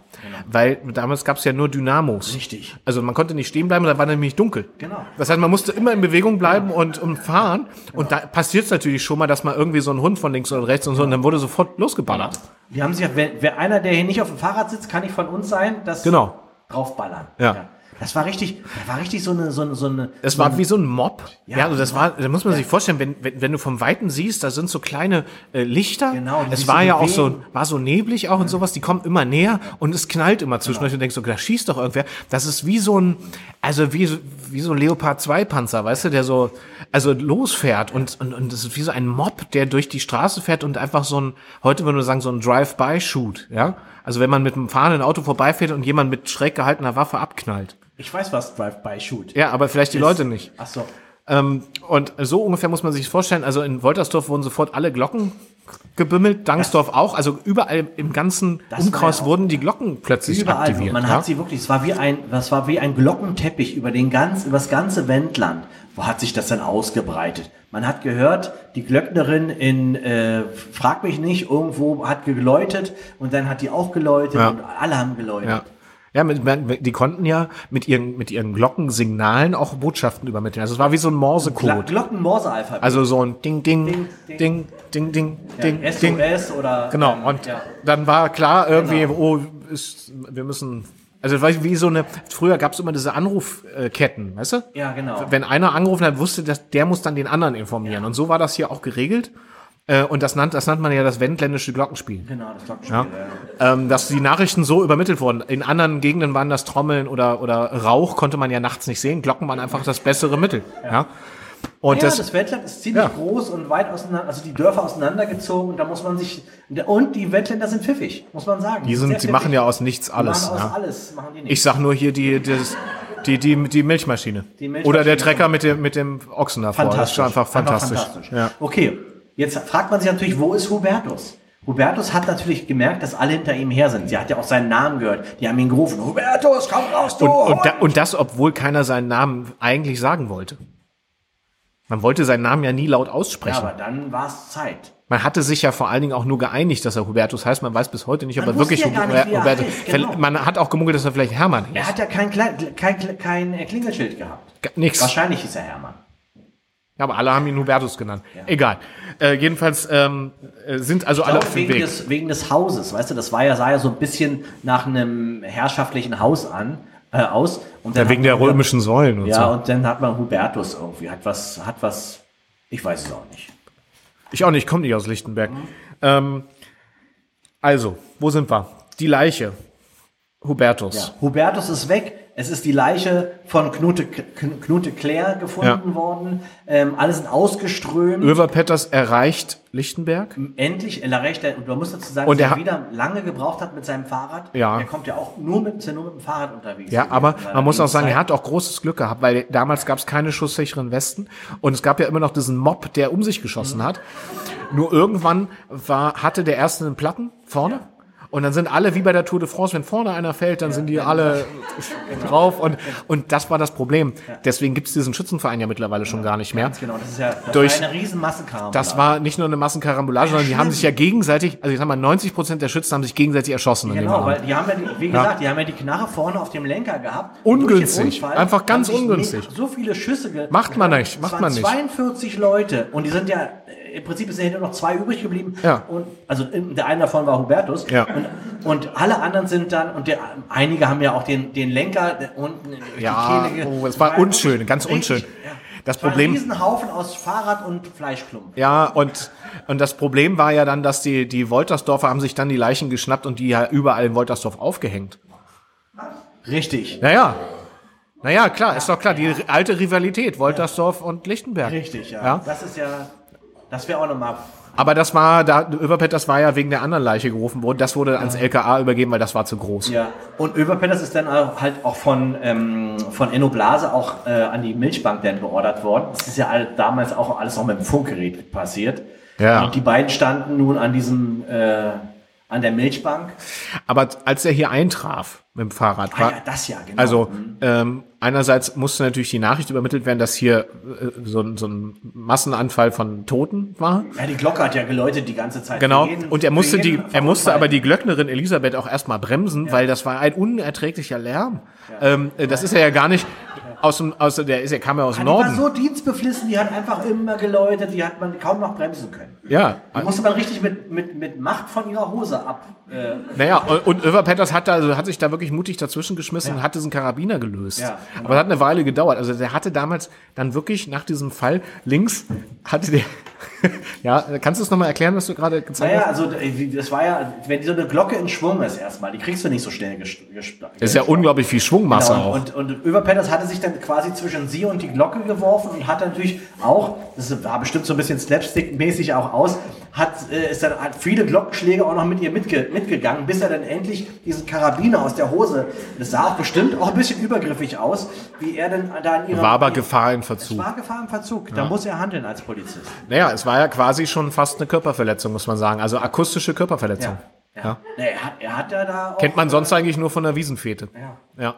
weil damals gab es ja nur Dynamos. Richtig. Also man konnte nicht stehen bleiben, da war nämlich dunkel. Genau. Das heißt, man musste immer in Bewegung bleiben und, und fahren und da passiert es natürlich schon mal, dass mal irgendwie so ein Hund von links oder rechts und so und dann wurde sofort losgeballert. Die haben sich, ja- wer, wer einer, der hier nicht auf dem Fahrrad sitzt, kann nicht von uns sein, das Genau. draufballern. Ja. Das war richtig, das war richtig so eine, so eine, so eine. Es war wie so ein Mob. Ja, Ja, also das war, da muss man sich vorstellen, wenn, wenn, wenn du vom Weiten siehst, da sind so kleine äh, Lichter. Genau, Es war ja auch so, war so neblig auch und sowas, die kommen immer näher und es knallt immer zwischendurch und denkst so, da schießt doch irgendwer. Das ist wie so ein, also wie, wie so ein Leopard 2 Panzer, weißt du, der so, also losfährt und, und, und das ist wie so ein Mob, der durch die Straße fährt und einfach so ein, heute würde man sagen, so ein Drive-by-Shoot, ja. Also wenn man mit einem fahrenden Auto vorbeifährt und jemand mit schräg gehaltener Waffe abknallt. Ich weiß, was Drive-by-Shoot. Ja, aber vielleicht die Leute nicht. Ach so. Ähm, und so ungefähr muss man sich vorstellen. Also in Woltersdorf wurden sofort alle Glocken gebümmelt, Dangsdorf auch. Also überall im ganzen Das Umkreis ja wurden die Glocken plötzlich Überall. aktiviert. Man ja? hat sie wirklich, es war wie ein, das war wie ein Glockenteppich über den ganz, über das ganze Wendland. Wo hat sich das dann ausgebreitet? Man hat gehört, die Glöcknerin in, äh, frag mich nicht, irgendwo hat geläutet und dann hat die auch geläutet Ja. und alle haben geläutet. Ja. Ja, mit, die konnten ja mit ihren, mit ihren Glockensignalen auch Botschaften übermitteln. Also es war wie so ein Morsecode. Glocken-Morse-Alphabet. Also so ein Ding, Ding, Ding, Ding, Ding, Ding, Ding, ja, Ding. SOS oder. Genau, ähm, und ja. dann war klar irgendwie, Genau. oh, ist, wir müssen, also wie so eine, früher gab es immer diese Anrufketten, weißt du? Ja, genau. Wenn einer angerufen hat, wusste, dass der muss dann den anderen informieren. Und so war das hier auch geregelt. Äh, Und das nannt, das nannt man ja das wendländische Glockenspiel. Genau, das Glockenspiel. Ja. Ja. Ähm, dass die Nachrichten so übermittelt wurden. In anderen Gegenden waren das Trommeln oder, oder Rauch, konnte man ja nachts nicht sehen. Glocken waren einfach das bessere Mittel. Ja. Und ja, das, das, Wendland ist ziemlich Ja. groß und weit auseinander, also die Dörfer auseinandergezogen und da muss man sich, und die Wendländer sind pfiffig, muss man sagen. die sind, die pfiffig. machen ja aus nichts Die alles. Machen aus Ja. alles, machen die nicht. Ich sag nur hier die, das, die, die, die Milchmaschine. Die Milchmaschine. Oder der Trecker mit dem, mit dem Ochsen davor. Das ist schon einfach fantastisch. fantastisch. Ja. Okay, jetzt fragt man sich natürlich, wo ist Hubertus? Hubertus hat natürlich gemerkt, dass alle hinter ihm her sind. Sie hat ja auch seinen Namen gehört. Die haben ihn gerufen. Hubertus, komm raus, du! Und, und, Hund!" da, und das, obwohl keiner seinen Namen eigentlich sagen wollte. Man wollte seinen Namen ja nie laut ja, aussprechen. aber dann war es Zeit. Man hatte sich ja vor allen Dingen auch nur geeinigt, dass er Hubertus heißt. Man weiß bis heute nicht, ob Man er wirklich ja nicht, er Hubertus. heißt, genau. Man hat auch gemunkelt, dass er vielleicht Hermann hieß. Er hat ja kein, Kle- kein, kein Klingelschild gehabt. Nix. Wahrscheinlich hieß er Hermann. Ja, aber alle haben ihn Hubertus genannt. Egal. Äh, jedenfalls ähm, äh, sind also alle Auch auf dem wegen Weg. des, wegen des Hauses, weißt du, das war ja, sah ja so ein bisschen nach einem herrschaftlichen Haus an, äh, aus. Und Ja, dann wegen der man- römischen Säulen und Ja, so. und dann hat man Hubertus irgendwie, hat was, hat was, ich weiß es auch nicht. Ich auch nicht, komme nicht aus Lichtenberg. Ähm, also, wo sind wir? Die Leiche. Hubertus. Ja. Hubertus ist weg. Es ist die Leiche von Knute, Kn- Knute Claire gefunden Ja. worden. Ähm, alle sind ausgeströmt. Överpetters erreicht Lichtenberg. Endlich, er recht, und man muss dazu sagen, Und dass er er wieder lange gebraucht hat mit seinem Fahrrad. Ja. Er kommt ja auch nur mit, ja nur mit dem Fahrrad unterwegs. Ja, aber man muss auch sagen, er Lebenszeit. hat auch großes Glück gehabt, weil damals gab es keine schusssicheren Westen und es gab ja immer noch diesen Mob, der um sich geschossen hat. Nur irgendwann war, hatte der erste einen Platten vorne. Und dann sind alle wie bei der Tour de France, wenn vorne einer fällt, dann sind die alle drauf. Und, und das war das Problem. Deswegen gibt es diesen Schützenverein ja mittlerweile schon gar nicht mehr. Genau, das ist ja das Durch- war eine riesen Massenkarambolage. Das war nicht nur eine Massenkarambolage, sondern die haben sich ja gegenseitig, also ich sag mal, 90 Prozent der Schützen haben sich gegenseitig erschossen. in dem Genau, weil die haben ja, die, wie gesagt, die haben ja die Knarre vorne auf dem Lenker gehabt. Ungünstig. Den Einfach ganz ungünstig. So viele Schüsse Macht man nicht, macht man nicht. 42 Leute und die sind ja, im Prinzip sind ja nur noch zwei übrig geblieben. Ja. Und, also der eine davon war Hubertus. Ja. Und, und alle anderen sind dann, und der, einige haben ja auch den, den Lenker unten in die Ja, Kehle oh, es war unschön, ganz unschön. Ja. Das Es war Problem- Ein Riesenhaufen aus Fahrrad und Fleischklumpen. Ja, und, und das Problem war ja dann, dass die, die Woltersdorfer haben sich dann die Leichen geschnappt und die ja überall in Woltersdorf aufgehängt. Richtig. Naja. Naja, klar, ist doch klar, die alte Rivalität, Woltersdorf und Lichtenberg. Richtig, ja. Ja. Das ist ja, das wäre auch nochmal Aber das war, da, Überpet, das war ja wegen der anderen Leiche gerufen worden. Das wurde ans LKA übergeben, weil das war zu groß. Ja, und Överpetters ist dann auch halt auch von, ähm, von Enno Blase auch äh, an die Milchbank dann beordert worden. Das ist ja all, damals auch alles noch mit dem Funkgerät passiert. Ja. Und die beiden standen nun an diesem, äh, an der Milchbank. Aber als er hier eintraf mit dem Fahrrad, Ah war, ja, das ja, genau. Also ähm, einerseits musste natürlich die Nachricht übermittelt werden, dass hier äh, so, ein- so ein Massenanfall von Toten war. ja, die Glocke hat ja geläutet die ganze Zeit. Genau. Jeden- Und er musste die, er musste aber die Glöcknerin Elisabeth auch erstmal bremsen, weil das war ein unerträglicher Lärm. Ähm, äh, das ist er ja gar nicht aus dem, aus der ist, er kam ja aus dem Die war Norden. so dienstbeflissen, die hat einfach immer geläutet, die hat man kaum noch bremsen können. ja. Die musste man richtig mit, mit, mit Macht von ihrer Hose ab. Äh, Naja, und, Över Petters hat da, also hat sich da wirklich mutig dazwischen geschmissen und hat diesen Karabiner gelöst. Ja, genau. Aber das hat eine Weile gedauert. Also der hatte damals dann wirklich nach diesem Fall links hatte der, ja, kannst du es nochmal erklären, was du gerade gezeigt naja, hast? also äh, das war ja, wenn so eine Glocke in Schwung ist erstmal, die kriegst du nicht so schnell Das ist ja unglaublich viel Schwungmasse Genau, auch. und, und Överpetters hatte sich dann quasi zwischen sie und die Glocke geworfen und hat natürlich auch, das sah bestimmt so ein bisschen Slapstick-mäßig auch aus, hat, äh, ist dann, hat viele Glockenschläge auch noch mit ihr mitge mitgegangen, bis er dann endlich diesen Karabiner aus der Hose, das sah auch bestimmt auch ein bisschen übergriffig aus, wie er dann da in ihrer... War aber Gefahr Es Verzug. war Gefahr im Verzug, da muss er handeln als Polizist. Naja, ja, es war ja quasi schon fast eine Körperverletzung, muss man sagen. Also akustische Körperverletzung. Ja. Ja. Nee, er, hat, er hat ja da auch, Kennt man sonst eigentlich nur von der Wiesenfete. Ja. Ja.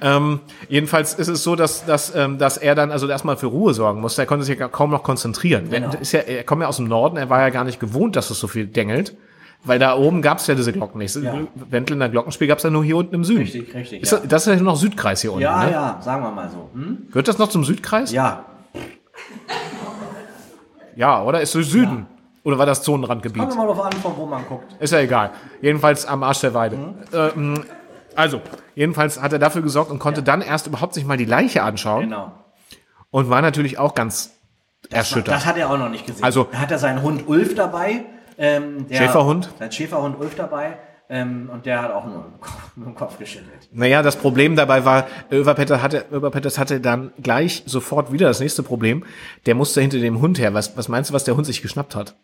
Ähm, jedenfalls ist es so, dass, dass, ähm, dass er dann also erstmal für Ruhe sorgen musste. Er konnte sich ja kaum noch konzentrieren. Genau. Er, ist ja, er kommt ja aus dem Norden, er war ja gar nicht gewohnt, dass es so viel dengelt. Weil da oben gab es ja diese Glocken nicht. Ja. Wendel Glockenspiel gab es ja nur hier unten im Süden. Richtig, richtig, Ist ja. das, das ist ja noch Südkreis hier unten. Ja, ne? ja, sagen wir mal so. Hm? Gehört das noch zum Südkreis? Ja. Ja, oder? Ist so Süden? Oder war das Zonenrandgebiet? Kommt mal drauf an, von wo man guckt. Ist ja egal. Jedenfalls am Arsch der Weide. Mhm. Ähm, also, jedenfalls hat er dafür gesorgt und konnte dann erst überhaupt sich mal die Leiche anschauen Genau. und war natürlich auch ganz erschüttert. Das hat er auch noch nicht gesehen. Also- er hat er seinen Hund Ulf dabei. Ähm, der, Schäferhund? Sein Schäferhund Ulf dabei. Ähm, und der hat auch nur Kopf, nur im Kopf geschüttelt. Naja, das Problem dabei war, Överpetter hatte, Överpetters hatte dann gleich sofort wieder das nächste Problem. Der musste hinter dem Hund her. Was, was meinst du, was der Hund sich geschnappt hat?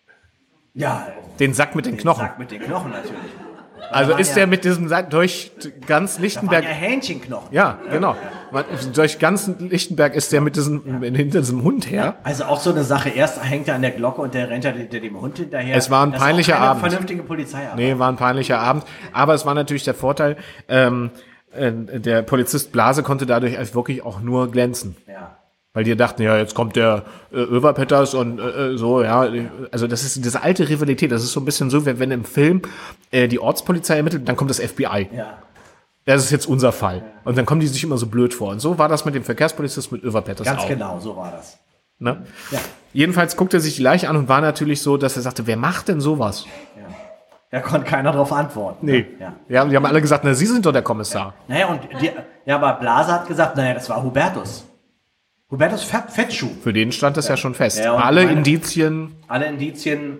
Ja, Den Sack mit den Knochen. Sack mit den Knochen natürlich. Also waren ist ja- der mit diesem durch ganz Waren Lichtenberg. ja Hähnchenknochen. Ja, genau. Man, durch ganz Lichtenberg ist der mit diesem, hinter diesem Hund her. Also auch so eine Sache. Erst hängt er an der Glocke und der rennt ja hinter dem Hund hinterher. Es war ein Das peinlicher Abend. vernünftige Polizeiarbeit. Nee, war ein peinlicher Abend. Aber es war natürlich der Vorteil, ähm, äh, der Polizist Blase konnte dadurch einfach wirklich auch nur glänzen. Ja. Weil die dachten, ja, jetzt kommt der äh, Överpetters und äh, äh, so, ja. Also das ist diese alte Rivalität. Das ist so ein bisschen so, wenn, wenn im Film äh, die Ortspolizei ermittelt, dann kommt das FBI. Ja. Das ist jetzt unser Fall. Und dann kommen die sich immer so blöd vor. Und so war das mit dem Verkehrspolizist mit Överpetters Ganz auch. genau, so war das. Ne? Ja. Jedenfalls guckte er sich die Leiche an und war natürlich so, dass er sagte, wer macht denn sowas? Da konnte keiner darauf antworten. Nee. Ja. Ja, die haben alle gesagt, na, Sie sind doch der Kommissar. Naja, und die, ja, aber Blase hat gesagt, naja, das war Hubertus. Hubertus Fett, Fettschuh. Für den stand das ja, schon fest. Ja, alle meine- Indizien, Alle Indizien,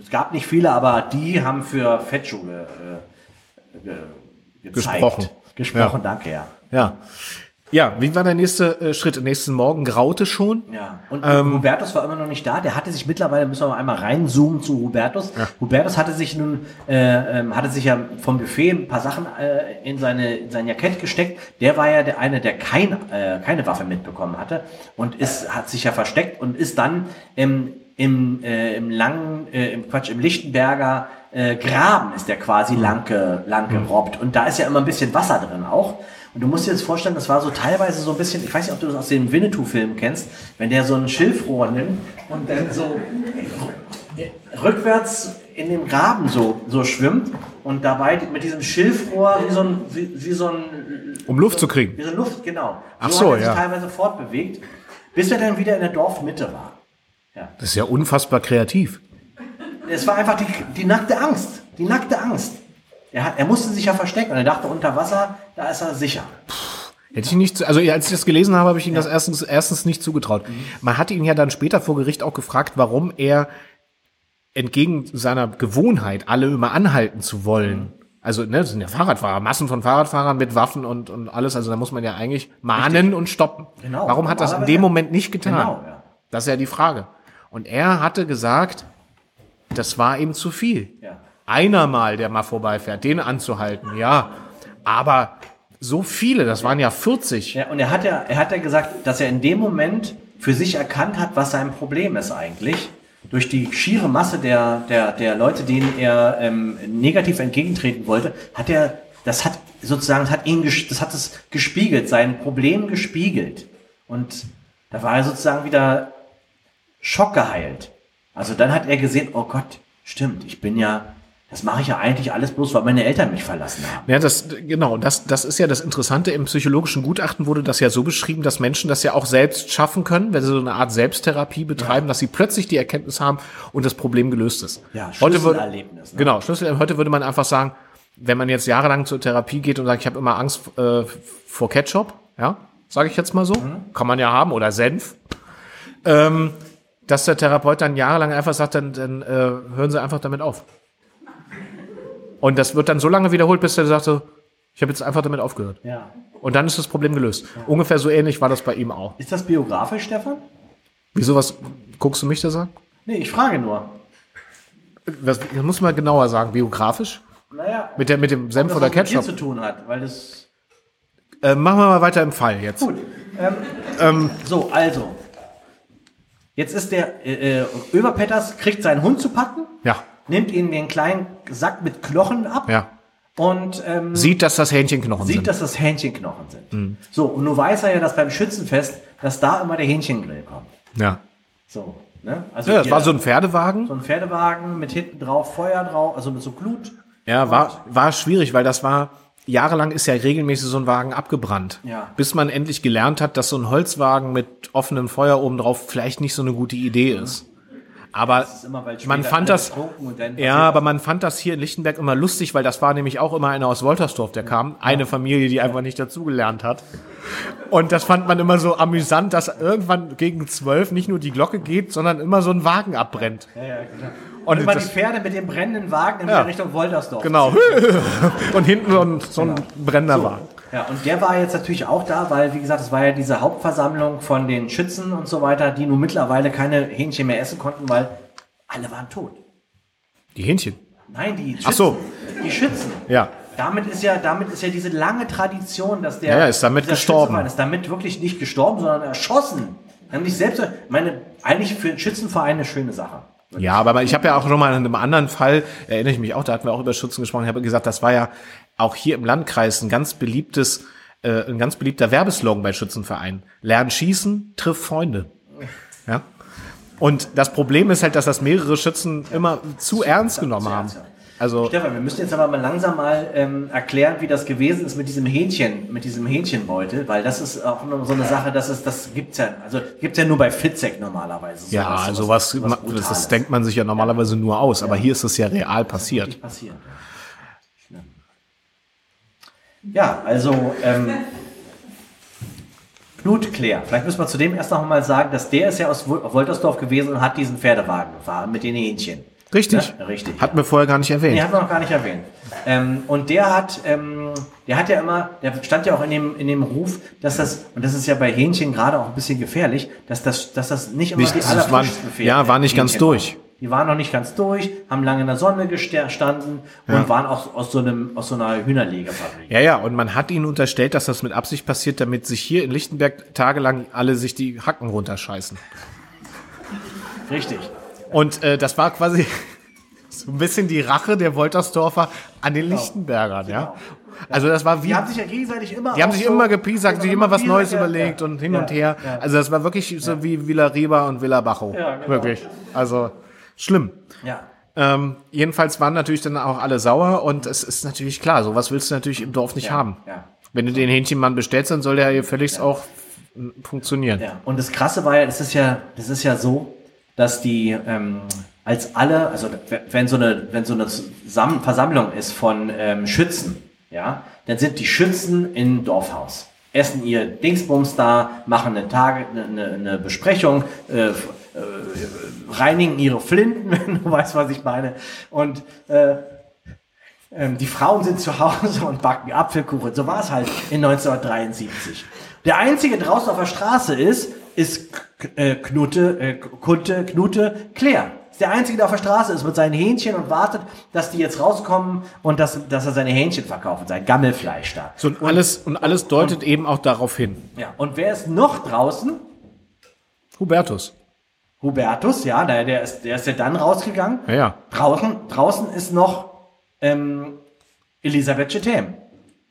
es gab nicht viele, aber die haben für Fettschuh ge, äh, ge, gezeigt. Gesprochen. Gesprochen, Ja. danke, ja. ja. Ja, wie war der nächste äh, Schritt? Nächsten Morgen graute schon. Ja, und Ähm, Hubertus war immer noch nicht da. Der hatte sich mittlerweile, müssen wir mal einmal reinzoomen zu Hubertus. Hubertus hatte sich nun, äh, ähm, hatte sich ja vom Buffet ein paar Sachen äh, in seine in sein Jackett gesteckt. Der war ja der eine, der kein, äh, keine Waffe mitbekommen hatte und ist, hat sich ja versteckt und ist dann im, im, äh, im langen, äh, im Quatsch, im Lichtenberger äh, Graben ist der quasi lang, ge, lang gerobbt. Und da ist ja immer ein bisschen Wasser drin auch. Und du musst dir jetzt vorstellen, das war so teilweise so ein bisschen, ich weiß nicht, ob du das aus dem Winnetou-Film kennst, wenn der so ein Schilfrohr nimmt und dann so rückwärts in dem Graben so, so schwimmt und dabei mit diesem Schilfrohr wie so ein, wie, wie so ein, Um Luft zu kriegen. wie so Luft, genau. Ach so, so, hat er sich ja. teilweise fortbewegt, bis er dann wieder in der Dorfmitte war. Das ist ja unfassbar kreativ. Es war einfach die, die nackte Angst. Die nackte Angst. Er, hat, er musste sich ja verstecken und er dachte, unter Wasser, da ist er sicher. Hätte ich nicht, also als ich das gelesen habe, habe ich ihm das erstens, erstens nicht zugetraut. Man hatte ihn ja dann später vor Gericht auch gefragt, warum er entgegen seiner Gewohnheit, alle immer anhalten zu wollen. Also, ne, das sind ja Fahrradfahrer, Massen von Fahrradfahrern mit Waffen und, und alles. Also da muss man ja eigentlich mahnen und stoppen. Genau. Warum hat das in dem Moment nicht getan? Genau, ja. Das ist ja die Frage. Und er hatte gesagt, das war ihm zu viel. Ja. Einer mal, der mal vorbeifährt, den anzuhalten, ja. Aber so viele, das waren ja 40. Ja, und er hat ja, er hat ja gesagt, dass er in dem Moment für sich erkannt hat, was sein Problem ist eigentlich. Durch die schiere Masse der, der, der Leute, denen er ähm, negativ entgegentreten wollte, hat er, das hat sozusagen, das hat ihn, das hat es gespiegelt, sein Problem gespiegelt. Und da war er sozusagen wieder schockgeheilt. Also dann hat er gesehen, oh Gott, stimmt, ich bin ja, das mache ich ja eigentlich alles bloß, weil meine Eltern mich verlassen haben. Ja, das, genau, das, das ist ja das Interessante. Im psychologischen Gutachten wurde das ja so beschrieben, dass Menschen das ja auch selbst schaffen können, wenn sie so eine Art Selbsttherapie betreiben, dass sie plötzlich die Erkenntnis haben und das Problem gelöst ist. Ja, Heute würde- Schlüsselerlebnis, ne? Genau, Schlüssel. Heute würde man einfach sagen, wenn man jetzt jahrelang zur Therapie geht und sagt, ich habe immer Angst äh, vor Ketchup, ja, sage ich jetzt mal so, kann man ja haben, oder Senf, ähm, dass der Therapeut dann jahrelang einfach sagt, dann, dann äh, hören Sie einfach damit auf. Und das wird dann so lange wiederholt, bis der sagt so, ich habe jetzt einfach damit aufgehört. Ja. Und dann ist das Problem gelöst. Ungefähr so ähnlich war das bei ihm auch. Ist das biografisch, Stefan? Wieso was guckst du mich da sagen? Nee, ich frage nur. Was, das muss man genauer sagen, biografisch? Naja, Mit, der, mit dem Senf das oder was mit dir Ketchup? zu tun hat, weil das. Äh, machen wir mal weiter im Fall jetzt. Gut. Ähm, so, also. Jetzt ist der äh, äh, Överpetters, kriegt seinen Hund zu packen, Ja, nimmt ihm den kleinen Sack mit Knochen ab ja. und ähm, Sieht, dass das Hähnchenknochen sieht, sind. dass das Hähnchenknochen sind. So, und nun weiß er ja, dass beim Schützenfest, dass da immer der Hähnchengrill kommt. Ja. So, ne? Also ja, das war so ein Pferdewagen. so ein Pferdewagen mit hinten drauf Feuer drauf, also mit so Glut. Ja, war, war schwierig, weil das war, jahrelang ist ja regelmäßig so ein Wagen abgebrannt. Ja. Bis man endlich gelernt hat, dass so ein Holzwagen mit offenem Feuer oben drauf vielleicht nicht so eine gute Idee ist. Aber immer, man fand das, ja, aber man fand das hier in Lichtenberg immer lustig, weil das war nämlich auch immer einer aus Woltersdorf, der kam. Eine Familie, die einfach nicht dazugelernt hat. Und das fand man immer so amüsant, dass irgendwann gegen zwölf nicht nur die Glocke geht, sondern immer so ein Wagen abbrennt. Ja, ja, genau. Und Und immer die das- Pferde mit dem brennenden Wagen in Ja. Richtung Woltersdorf. Genau. Und hinten so ein, so ein brennender Wagen. Ja, und der war jetzt natürlich auch da, weil, wie gesagt, es war ja diese Hauptversammlung von den Schützen und so weiter, die nun mittlerweile keine Hähnchen mehr essen konnten, weil alle waren tot. Die Hähnchen. Nein, die Schützen. Ach so. Die Schützen. Ja. Damit ist ja, damit ist ja diese lange Tradition, dass der Ja, ist damit gestorben. Schützenverein Ist damit wirklich nicht gestorben, sondern erschossen. Haben sich selbst, meine, eigentlich für einen Schützenverein eine schöne Sache. Ja, aber ich habe ja auch schon mal in einem anderen Fall, erinnere ich mich auch, da hatten wir auch über Schützen gesprochen, ich habe gesagt, das war ja auch hier im Landkreis ein ganz beliebtes, äh, ein ganz beliebter Werbeslogan bei Schützenvereinen. Lern schießen, triff Freunde. Ja. Und das Problem ist halt, dass das mehrere Schützen immer zu ernst genommen haben. ja. Also, Stefan, wir müssen jetzt aber mal langsam mal ähm, erklären, wie das gewesen ist mit diesem Hähnchen, mit diesem Hähnchenbeutel, weil das ist auch so eine Sache, das ist, das gibt's ja, also gibt's ja nur bei Fitzek normalerweise. ja, also was, sowas das, das denkt man sich ja normalerweise nur aus, aber hier ist es ja real passiert. Passiert. Ja, ja also ähm, Knut Claire. Vielleicht müssen wir zu dem erst noch mal sagen, dass der ist ja aus Wol- Woltersdorf gewesen und hat diesen Pferdewagen gefahren mit den Hähnchen. Richtig. Ja, richtig. Hat mir vorher gar nicht erwähnt. Nee, hat man noch gar nicht erwähnt. Ähm, und der hat, ähm, der hat ja immer, der stand ja auch in dem, in dem Ruf, dass das, und das ist ja bei Hähnchen gerade auch ein bisschen gefährlich, dass das, dass das nicht immer Nicht- die allerfrischsten Pferde- ja, war nicht ganz Hähnchen durch. waren. Die waren noch nicht ganz durch, haben lange in der Sonne gestanden und waren auch aus so einem, aus so einer Hühnerlegefabrik. Ja, ja, und man hat ihnen unterstellt, dass das mit Absicht passiert, damit sich hier in Lichtenberg tagelang alle sich die Hacken runterscheißen. Richtig. Und äh, das war quasi so ein bisschen die Rache der Woltersdorfer an den Lichtenbergern, ja. Also das war wie, Die haben sich ja gegenseitig immer die haben sich so- immer gepiesackt, sich immer was Neues ja, überlegt ja. und hin Ja, und her. ja. Also das war wirklich so wie Villa Riba und Villa Bajo. Ja, genau. Wirklich. Also schlimm. Ja. Ähm, jedenfalls waren natürlich dann auch alle sauer und es ist natürlich klar, sowas willst du natürlich im Dorf nicht haben. ja. Wenn du den Hähnchenmann bestellst, dann soll der hier völlig auch f- funktionieren. Ja, und das Krasse war ja, das ist ja, das ist ja so, dass die ähm, als alle, also wenn so eine, wenn so eine Versammlung ist von ähm, Schützen, ja, dann sind die Schützen im Dorfhaus, essen ihr Dingsbums da, machen eine Tage, eine, eine, eine Besprechung, äh, reinigen ihre Flinten, wenn du weißt, was ich meine, und äh, ähm, die Frauen sind zu Hause und backen Apfelkuchen. So war es halt in 1973. Der einzige draußen auf der Straße ist, ist äh, Knute, äh, Kunte, Knute Claire. Ist der einzige, der auf der Straße ist mit seinen Hähnchen und wartet, dass die jetzt rauskommen und dass, dass er seine Hähnchen verkauft, sein Gammelfleisch da. So, und alles, und alles deutet eben auch darauf hin. Ja, und wer ist noch draußen? Hubertus. Hubertus, ja, der, der, ist, der ist ja dann rausgegangen. Ja, ja. Draußen, draußen ist noch ähm, Elisabeth Chetem.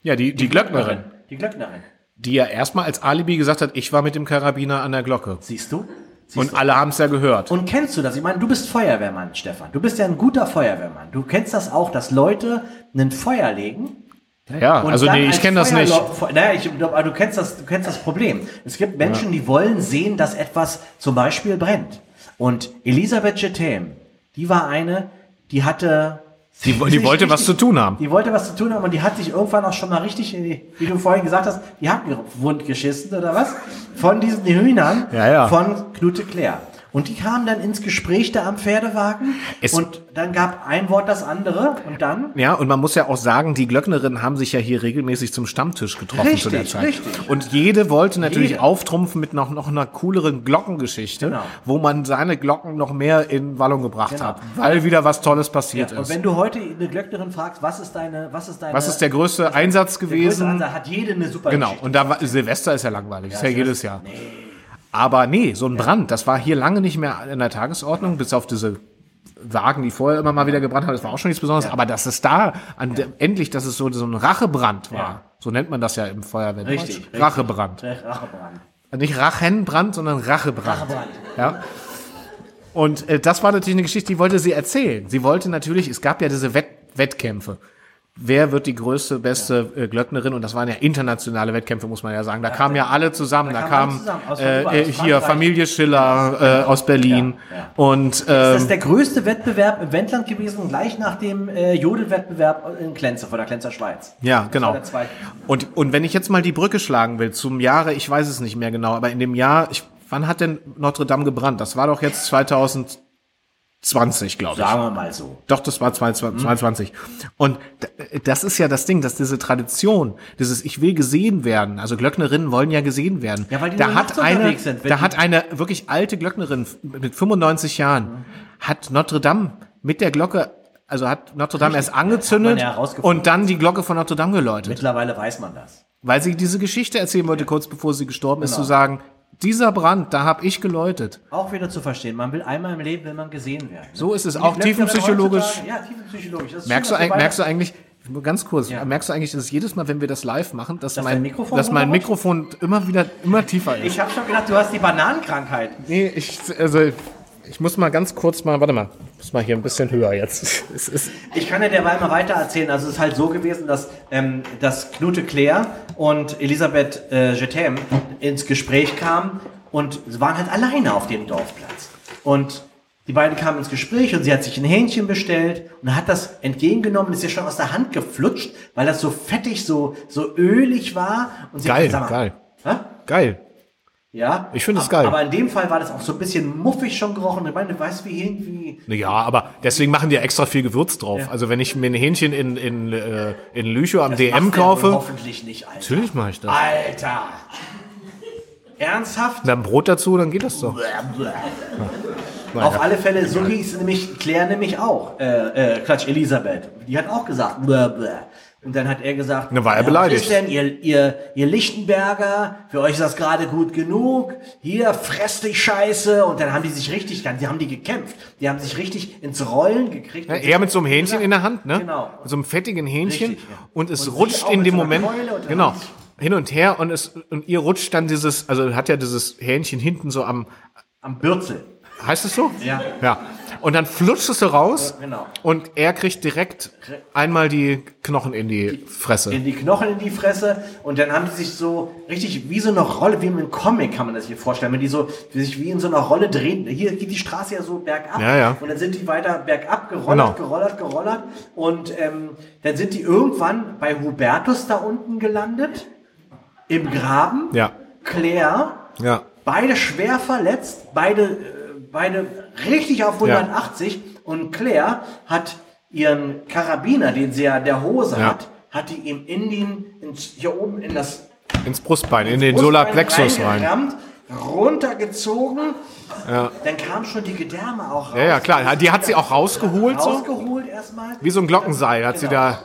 Ja, die, die Glöcknerin, Die Glöcknerin. die ja erstmal als Alibi gesagt hat, ich war mit dem Karabiner an der Glocke. Siehst du? Siehst Und du? alle haben es ja gehört. Und kennst du das? Ich meine, du bist Feuerwehrmann, Stefan. Du bist ja ein guter Feuerwehrmann. Du kennst das auch, dass Leute ein Feuer legen. Ja, und also nee, ich kenne das nicht. Naja, ich, aber du kennst das, du kennst das Problem. Es gibt Menschen, die wollen sehen, dass etwas zum Beispiel brennt. Und Elisabeth Chetem, die war eine, die hatte, Die, die wollte was zu tun haben. die wollte was zu tun haben und die hat sich irgendwann auch schon mal richtig, in die, wie du vorhin gesagt hast, die Hacken wund geschissen oder was? Von diesen Hühnern Ja, ja. von Knute Claire. Und die kamen dann ins Gespräch da am Pferdewagen Es- und dann gab ein Wort das andere und dann Ja, und man muss ja auch sagen, die Glöcknerinnen haben sich ja hier regelmäßig zum Stammtisch getroffen zu der Richtig, Zeit. richtig. Und jede wollte natürlich Jede. auftrumpfen mit noch, noch einer cooleren Glockengeschichte, Genau. wo man seine Glocken noch mehr in Wallung gebracht Genau. hat, weil wieder was Tolles passiert Ja, und ist. wenn du heute eine Glöcknerin fragst, was ist deine, was ist deine, Was ist der größte Einsatz der größte gewesen? Ansatz, hat jede eine super Genau, Geschichte. und da war, Silvester ist ja langweilig, ist ja, jedes Jahr. Aber nee, so ein Brand, das war hier lange nicht mehr in der Tagesordnung, bis auf diese Wagen, die vorher immer mal wieder gebrannt haben, das war auch schon nichts Besonderes. Aber dass es da an der, endlich, dass es so, so ein Rachebrand war, Ja. so nennt man das ja im Feuerwehr. Richtig, richtig. Rachebrand. Rachebrand. Nicht Rachenbrand, sondern Rachebrand. Rachebrand. Ja. Und äh, das war natürlich eine Geschichte, die wollte sie erzählen. Sie wollte natürlich, es gab ja diese Wett Wettkämpfe. Wer wird die größte, beste äh, Glöcknerin? Und das waren ja internationale Wettkämpfe, muss man ja sagen. Da kamen ja alle zusammen. Da, kamen kam alle zusammen, äh, äh, hier. Familie Schiller äh, aus Berlin. Ja, ja. Und Das ähm, ist der größte Wettbewerb im Wendland gewesen, gleich nach dem äh, Jodelwettbewerb in Klenze, von der Klenzer Schweiz. Ja, genau. der zweite. Und, und wenn ich jetzt mal die Brücke schlagen will zum Jahre, ich weiß es nicht mehr genau, aber in dem Jahr, ich, wann hat denn Notre Dame gebrannt? Das war doch jetzt 2020, glaube ich. Sagen wir mal so. Doch, das war 22. Und d- das ist ja das Ding, dass diese Tradition, dieses Ich will gesehen werden, also Glöcknerinnen wollen ja gesehen werden. Ja, weil die da hat eine, sind, da hat eine wirklich alte Glöcknerin mit 95 Jahren, hat Notre Dame mit der Glocke, also hat Notre Dame erst angezündet ja und dann die Glocke von Notre Dame geläutet. Mittlerweile weiß man das. Weil sie diese Geschichte erzählen wollte, kurz bevor sie gestorben ist, zu sagen, dieser Brand, da habe ich geläutet. Auch wieder zu verstehen. Man will einmal im Leben, will man gesehen werden. So ist es auch tiefenpsychologisch. Ja, tiefenpsychologisch. Merkst schön, du, merkst du eigentlich, nur ganz kurz, Ja. merkst du eigentlich, dass es jedes Mal, wenn wir das live machen, dass, Dass mein, Mikrofon dass mein? Mikrofon immer wieder, immer tiefer ist? Ich habe schon gedacht, du hast die Bananenkrankheit. nee, ich, also, ich muss mal ganz kurz mal, warte mal, muss mal hier ein bisschen höher jetzt. Ich kann ja derweil mal weiter erzählen. Also es ist halt so gewesen, dass, ähm, dass Knute Claire und Elisabeth äh, Jetem ins Gespräch kamen und sie waren halt alleine auf dem Dorfplatz. Und die beiden kamen ins Gespräch und sie hat sich ein Hähnchen bestellt und hat das entgegengenommen ist ihr schon aus der Hand geflutscht, weil das so fettig, so, so ölig war. Und sie hat Geil, gesagt, sag mal, geil. Hä? geil. Ja. Ich finde es geil. Aber in dem Fall war das auch so ein bisschen muffig schon gerochen. Ich meine, du weißt, wie irgendwie. Ja, aber deswegen machen die ja extra viel Gewürz drauf. Ja. Also wenn ich mir ein Hähnchen in, in, äh, in Lüchow am Das DM kaufe, Hoffentlich nicht, Alter. natürlich mache ich das. Alter! Ernsthaft? Dann Brot dazu, dann geht das doch. Auf alle Fälle, so hieß nämlich Claire nämlich auch. Äh, äh, Quatsch, Elisabeth. Die hat auch gesagt, bläh, bläh. Und dann hat er gesagt, Na, war er ja, beleidigt. Was ist denn, ihr, ihr, ihr Lichtenberger, für euch ist das gerade gut genug. Hier, fress dich Scheiße. Und dann haben die sich richtig, die haben die gekämpft. Die haben sich richtig ins Rollen gekriegt. Ja, er mit so einem Hähnchen in der Hand, ne? Genau. Mit so einem fettigen Hähnchen. Richtig, ja. Und es Und rutscht in dem so Moment. Genau. Hin und her und es, und ihr rutscht dann dieses, also hat ja dieses Hähnchen hinten so am, Am Bürzel. Heißt es so? Ja. Ja. Und dann flutscht es so raus. Genau. Und er kriegt direkt einmal die Knochen in die Fresse. in die Knochen in die Fresse und dann haben die sich so richtig wie so eine Rolle, wie im Comic kann man das sich vorstellen, wenn die so die sich wie in so einer Rolle drehen. Hier geht die Straße ja so bergab Ja, ja. und dann sind die weiter bergab gerollert, Genau. gerollert, gerollert und ähm, dann sind die irgendwann bei Hubertus da unten gelandet, im Graben. Ja. Claire, Ja. beide schwer verletzt, beide, äh, beide richtig auf 180 und Claire hat ihren Karabiner, den sie ja der Hose Ja. hat, hat die ihm in den, ins, hier oben in das Ins Brustbein, in den Solarplexus rein. runtergezogen, dann kam schon die Gedärme auch raus. Ja, ja, klar. Die hat sie auch rausgeholt, so. Rausgeholt erstmal. Wie so ein Glockenseil hat sie Genau. da.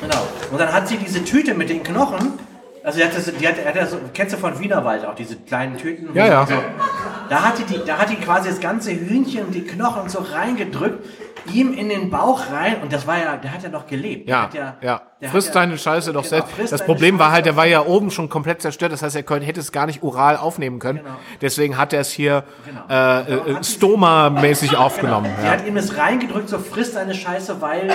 Genau. Und dann hat sie diese Tüte mit den Knochen. Also die hat das, die hat, hat das, so, kennst du von Wienerwald auch diese kleinen Tüten? Ja, ja. So. Da hat die, die, da hat die quasi das ganze Hühnchen und die Knochen so reingedrückt, ihm in den Bauch rein und das war ja, der hat ja noch gelebt. Ja, hat ja, ja. der Frisst hat ja- Scheiße doch Genau, selbst. Das Problem war halt, der Scheiße. war ja oben schon komplett zerstört. Das heißt, er könnte, hätte es gar nicht oral aufnehmen können. Genau. Deswegen hat er es hier Genau. äh, äh, sie- Stoma-mäßig aufgenommen. Sie Ja. hat ihm das reingedrückt, so frisst deine Scheiße, weil ne,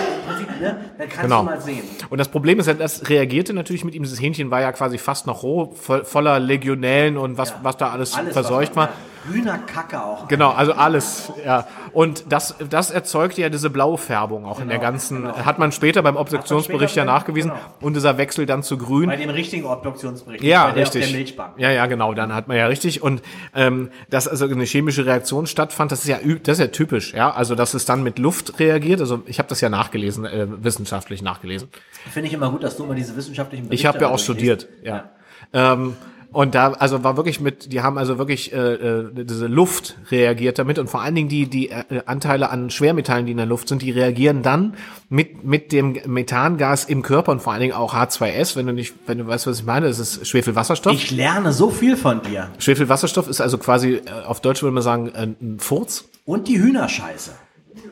dann kannst Genau. du mal sehen. Und das Problem ist, ja, das reagierte natürlich mit ihm. Dieses Hähnchen war ja quasi fast noch roh, voll, voller Legionellen und was, was da alles, Alles, verseucht was war. Hühnerkacke auch. Genau, also alles, ja. Und das, das erzeugte ja diese blaue Färbung auch in der Genau, ganzen, genau. hat man später beim Obduktionsbericht ja nachgewiesen. genau. Und dieser Wechsel dann zu grün. Bei dem richtigen Obduktionsbericht. Ja, bei der richtig. Auf der Milchbank. Ja, ja, genau, dann hat man ja richtig. Und ähm, dass also eine chemische Reaktion stattfand, das ist ja das ist ja typisch, ja. Also dass es dann mit Luft reagiert. Also ich habe das ja nachgelesen, äh, wissenschaftlich nachgelesen. Finde ich immer gut, dass du mal diese wissenschaftlichen Ich habe ja auch studiert, liest. ja. Ähm, Und da, also war wirklich mit, die haben also wirklich äh, äh, diese Luft reagiert damit und vor allen Dingen die die äh, Anteile an Schwermetallen, die in der Luft sind, die reagieren dann mit mit dem Methangas im Körper und vor allen Dingen auch H2S, wenn du nicht, wenn du weißt, was ich meine, das ist Schwefelwasserstoff. Ich lerne so viel von dir. Schwefelwasserstoff ist also quasi äh, auf Deutsch würde man sagen ein Furz. Und die Hühnerscheiße.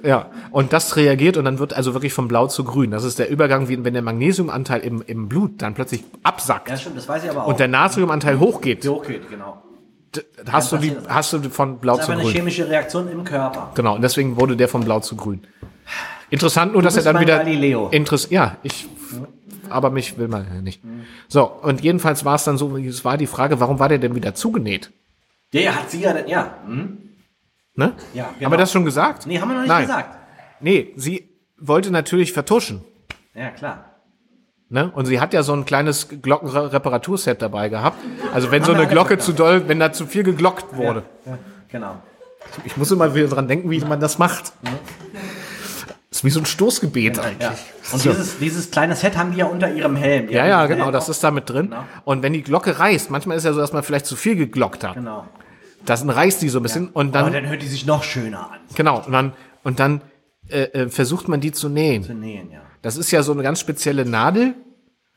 Ja, und das reagiert und dann wird also wirklich von blau zu grün. Das ist der Übergang, wie wenn der Magnesiumanteil im, im Blut dann plötzlich absackt Ja, stimmt, das weiß ich aber auch. und der Natriumanteil hochgeht. hochgeht, genau. d- hast du die, das. hast du von blau Das ist zu einfach eine grün. chemische Reaktion im Körper. Genau, und deswegen wurde der von blau zu grün. Interessant nur, dass er dann wieder Galileo. Interess ja, ich aber mich will man ja nicht. So, und jedenfalls war es dann so, es war die Frage, warum war der denn wieder zugenäht? Der hat sie ja, ja. Hm? Ne? Ja, Haben genau. wir das schon gesagt? Nee, haben wir noch nicht Nein. gesagt. Nee, sie wollte natürlich vertuschen. Ja, klar. Ne? Und sie hat ja so ein kleines Glockenreparaturset dabei gehabt. Also wenn so Haben eine Glocke zu doll, wenn da zu viel geglockt wurde. Ja, genau. Ich muss immer wieder dran denken, wie man das macht. Das ist wie so ein Stoßgebet eigentlich. Ja. Und So. dieses, dieses kleine Set haben die ja unter ihrem Helm. Ja, haben ja, genau, Helm das ist da mit drin. Genau. Und wenn die Glocke reißt, manchmal ist ja so, dass man vielleicht zu viel geglockt hat. Genau. Das reißt die so ein bisschen und Aber dann, dann hört die sich noch schöner an. genau, und dann, und dann äh, äh, versucht man die zu nähen. Zu nähen, ja. Das ist ja so eine ganz spezielle Nadel,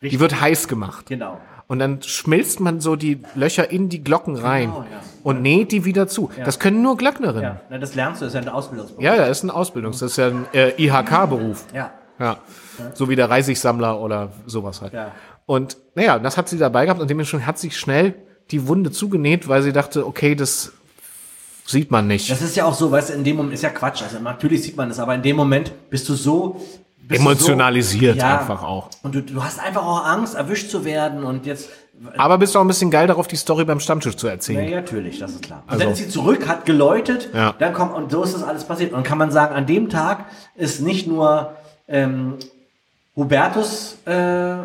die Richtig. wird heiß gemacht. Genau. Und dann schmilzt man so die Löcher in die Glocken rein Genau, ja. und näht die wieder zu. Das können nur Glöcknerinnen. Ja, na, das lernst du, das ist ja ein Ausbildungsberuf. Ja, ja, ist ein Ausbildungs-, das ist ja ein äh, IHK-Beruf. Ja. Ja. So wie der Reisigsammler oder sowas halt. Ja. Und naja, das hat sie dabei gehabt und dementsprechend hat sie schnell die Wunde zugenäht, weil sie dachte, okay, das sieht man nicht. Das ist ja auch so, weißt du, in dem Moment ist ja Quatsch. Also natürlich sieht man das, aber in dem Moment bist du so Emotionalisiert so, ja, einfach auch. Und du, du hast einfach auch Angst, erwischt zu werden und jetzt. Aber bist du auch ein bisschen geil darauf, die Story beim Stammtisch zu erzählen. Ja, natürlich, das ist klar. Und Also- dann ist sie zurück, hat geläutet, Ja. dann kommt, und so ist das alles passiert. Und kann man sagen, an dem Tag ist nicht nur ähm, Hubertus äh,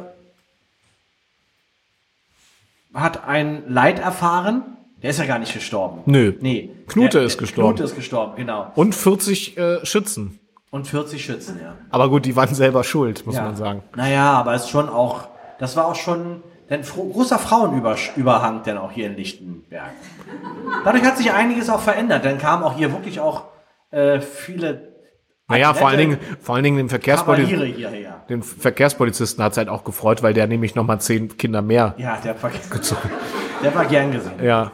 hat ein Leid erfahren, der ist ja gar nicht gestorben. Nö. Nee. Knute Der- ist gestorben. Knute ist gestorben, genau. Und 40 äh, Schützen. Und 40 Schützen, ja. Aber gut, die waren selber schuld, muss ja. man sagen. Naja, aber es ist schon auch, das war auch schon ein großer Frauenüberhang dann auch hier in Lichtenberg. Dadurch hat sich einiges auch verändert. Dann kamen auch hier wirklich auch äh, viele Naja, vor allen Dingen, vor allen Dingen den Verkehrspolizisten. Den Verkehrspolizisten hat es halt auch gefreut, weil der nämlich noch mal zehn Kinder mehr. Ja, der war, der war gern gesehen. Ja.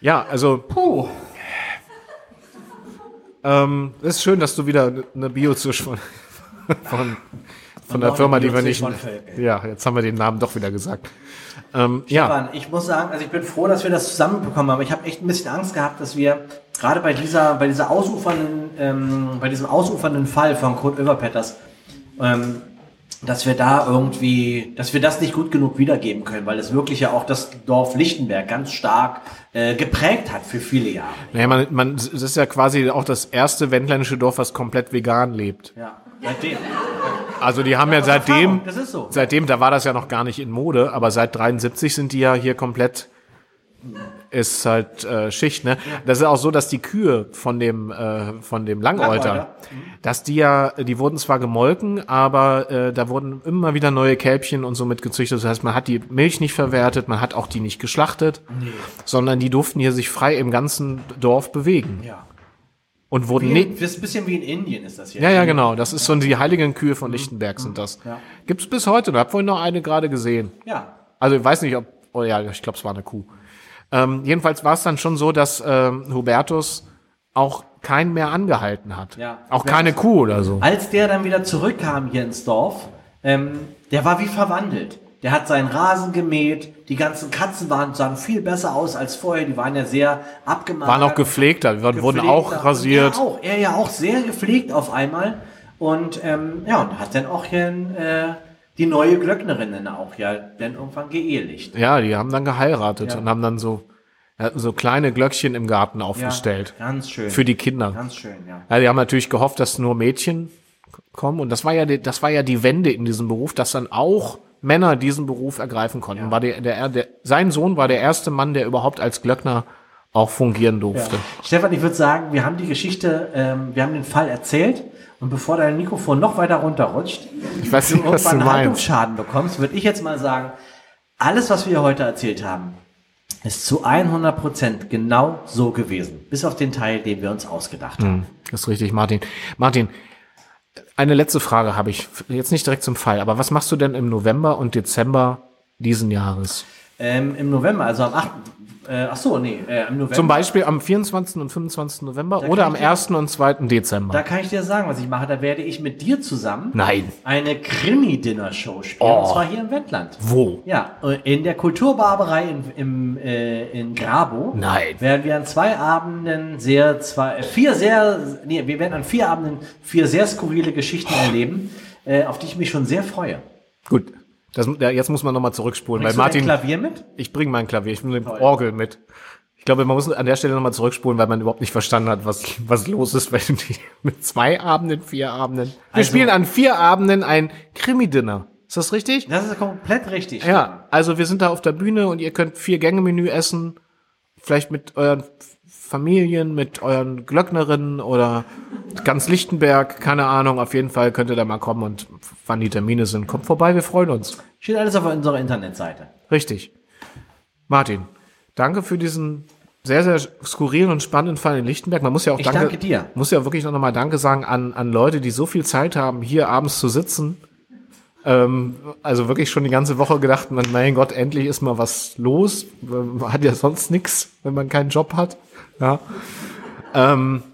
Ja, also Puh. ähm, es ist schön, dass du wieder eine Bio-Zusch von, von, von der Firma, die wir nicht. Ja, jetzt haben wir den Namen doch wieder gesagt. Ähm, ja, Stefan, ich muss sagen, also ich bin froh, dass wir das zusammenbekommen haben. Ich habe echt ein bisschen Angst gehabt, dass wir gerade bei dieser, bei dieser ausufernden, ähm, bei diesem ausufernden Fall von Kurt Oeverpetters, ähm, dass wir da irgendwie, dass wir das nicht gut genug wiedergeben können, weil es wirklich ja auch das Dorf Lichtenberg ganz stark äh, geprägt hat für viele Jahre. naja, man, man, es ist ja quasi auch das erste wendländische Dorf, was komplett vegan lebt. Ja, seitdem. Also die haben ja seitdem, das ist so. seitdem, da war das ja noch gar nicht in Mode, aber seit 73 sind die ja hier komplett, ist halt äh, Schicht, ne? Das ist auch so, dass die Kühe von dem, äh, von dem Langäuter, Langäuter, dass die ja, die wurden zwar gemolken, aber äh, da wurden immer wieder neue Kälbchen und so mit gezüchtet. Das heißt, man hat die Milch nicht verwertet, man hat auch die nicht geschlachtet, sondern die durften hier sich frei im ganzen Dorf bewegen Ja. und wurden nicht, das ist ein bisschen wie in Indien ist das hier. ja, ja, genau. Das ist so die heiligen Kühe von Lichtenberg sind das. Ja. Gibt's bis heute. Da hab vorhin noch eine gerade gesehen. Ja. Also ich weiß nicht, ob. Oh ja, ich glaube, es war eine Kuh. Ähm, jedenfalls war es dann schon so, dass ähm, Hubertus auch keinen mehr angehalten hat. Ja. Auch keine Kuh oder so. Als der dann wieder zurückkam hier ins Dorf, ähm, der war wie verwandelt. Der hat seinen Rasen gemäht, die ganzen Katzen waren, sahen viel besser aus als vorher, die waren ja sehr abgemagert. Waren auch gepflegter, wurden wurden auch rasiert. Er auch, er ja auch sehr gepflegt auf einmal. Und ähm, ja, und hat dann auch hier äh, die neue Glöcknerin dann auch ja dann irgendwann geehelicht. Ja, die haben dann geheiratet Ja. und haben dann so, ja, so kleine Glöckchen im Garten aufgestellt. Ja, ganz schön. Für die Kinder. Ganz schön, ja. Ja, die haben natürlich gehofft, dass nur Mädchen kommen. Und das war ja die, das war ja die Wende in diesem Beruf, dass dann auch Männer diesen Beruf ergreifen konnten. War der, der, der, sein Sohn war der erste Mann, der überhaupt als Glöckner auch fungieren durfte. Stefan, ich würde sagen, wir haben die Geschichte, ähm, wir haben den Fall erzählt und bevor dein Mikrofon noch weiter runterrutscht, Ich weiß du nicht, du irgendwann einen meinst. Bekommst, würde ich jetzt mal sagen, alles, was wir heute erzählt haben, ist zu 100 Prozent genau so gewesen. Bis auf den Teil, den wir uns ausgedacht haben. Das ist richtig, Martin. Martin, eine letzte Frage habe ich. Jetzt nicht direkt zum Fall, aber was machst du denn im November und Dezember diesen Jahres? Ähm, Im November, also am 8. Äh, ach so, nee, äh, im November. Zum Beispiel am 24. und 25. November Da oder am dir- 1. und 2. Dezember? Da kann ich dir sagen, was ich mache. Da werde ich mit dir zusammen Nein. eine Krimi-Dinner-Show spielen. Oh. Und zwar hier im Wendland. Wo? Ja, äh, in der Kulturbarbarei in, im, äh, in Grabo. Nein. Werden wir an zwei Abenden sehr, zwei, äh, vier sehr, nee, wir werden an vier Abenden vier sehr skurrile Geschichten erleben, äh, auf die ich mich schon sehr freue. Gut. Das, ja, jetzt muss man nochmal zurückspulen, weil Bringst du dein Martin, Klavier mit? ich bringe mein Klavier, ich nehme Orgel mit. Ich glaube, man muss an der Stelle nochmal zurückspulen, weil man überhaupt nicht verstanden hat, was, was los ist, wenn die mit zwei Abenden, vier Abenden. Wir Also- spielen an vier Abenden ein Krimi-Dinner. Ist das richtig? Das ist komplett richtig. Ja, also wir sind da auf der Bühne und ihr könnt vier Gänge-Menü essen. Vielleicht mit euren Familien, mit euren Glöcknerinnen oder ganz Lichtenberg, keine Ahnung. Auf jeden Fall könnt ihr da mal kommen und wann die Termine sind. Kommt vorbei, wir freuen uns. Steht alles auf unserer Internetseite. Richtig. Martin, danke für diesen sehr, sehr skurrilen und spannenden Fall in Lichtenberg. Man muss ja auch Ich danke dir. Muss ja wirklich noch mal Danke sagen an, an Leute, die so viel Zeit haben, hier abends zu sitzen. Ähm, also wirklich schon die ganze Woche gedacht, man, mein Gott, endlich ist mal was los. Man hat ja sonst nichts, wenn man keinen Job hat. Ja. Ähm,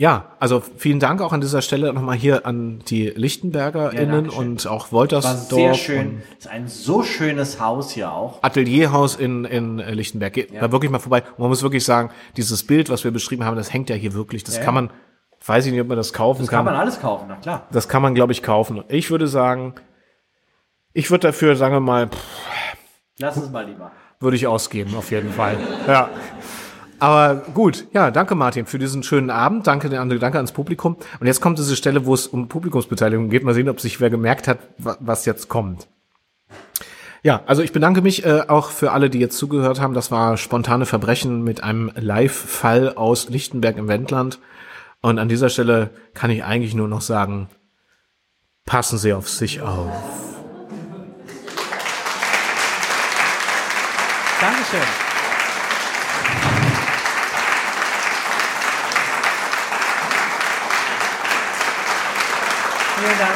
ja, also vielen Dank auch an dieser Stelle nochmal hier an die LichtenbergerInnen Dankeschön. und auch War Woltersdorf. sehr und- schön. Ist ein so schönes Haus hier auch. Atelierhaus in, in äh, Lichtenberg. Geht da wirklich mal vorbei. Und man muss wirklich sagen, dieses Bild, was wir beschrieben haben, das hängt ja hier wirklich. Das Ja, kann ja. man, weiß ich nicht, ob man das kaufen Das kann. kann man alles kaufen, na klar. das kann man, glaube ich, kaufen. Ich würde sagen, ich würde dafür, sagen wir mal, pff, Lass es mal lieber. würde ich ausgeben, auf jeden Fall. Ja. Aber gut, ja, danke Martin für diesen schönen Abend. Danke, danke ans Publikum. Und jetzt kommt diese Stelle, wo es um Publikumsbeteiligung geht. Mal sehen, ob sich wer gemerkt hat, wa- was jetzt kommt. Ja, also ich bedanke mich äh, auch für alle, die jetzt zugehört haben. Das war spontane Verbrechen mit einem Live-Fall aus Lichtenberg im Wendland. Und an dieser Stelle kann ich eigentlich nur noch sagen, passen Sie auf sich auf. Dankeschön. Vielen Dank.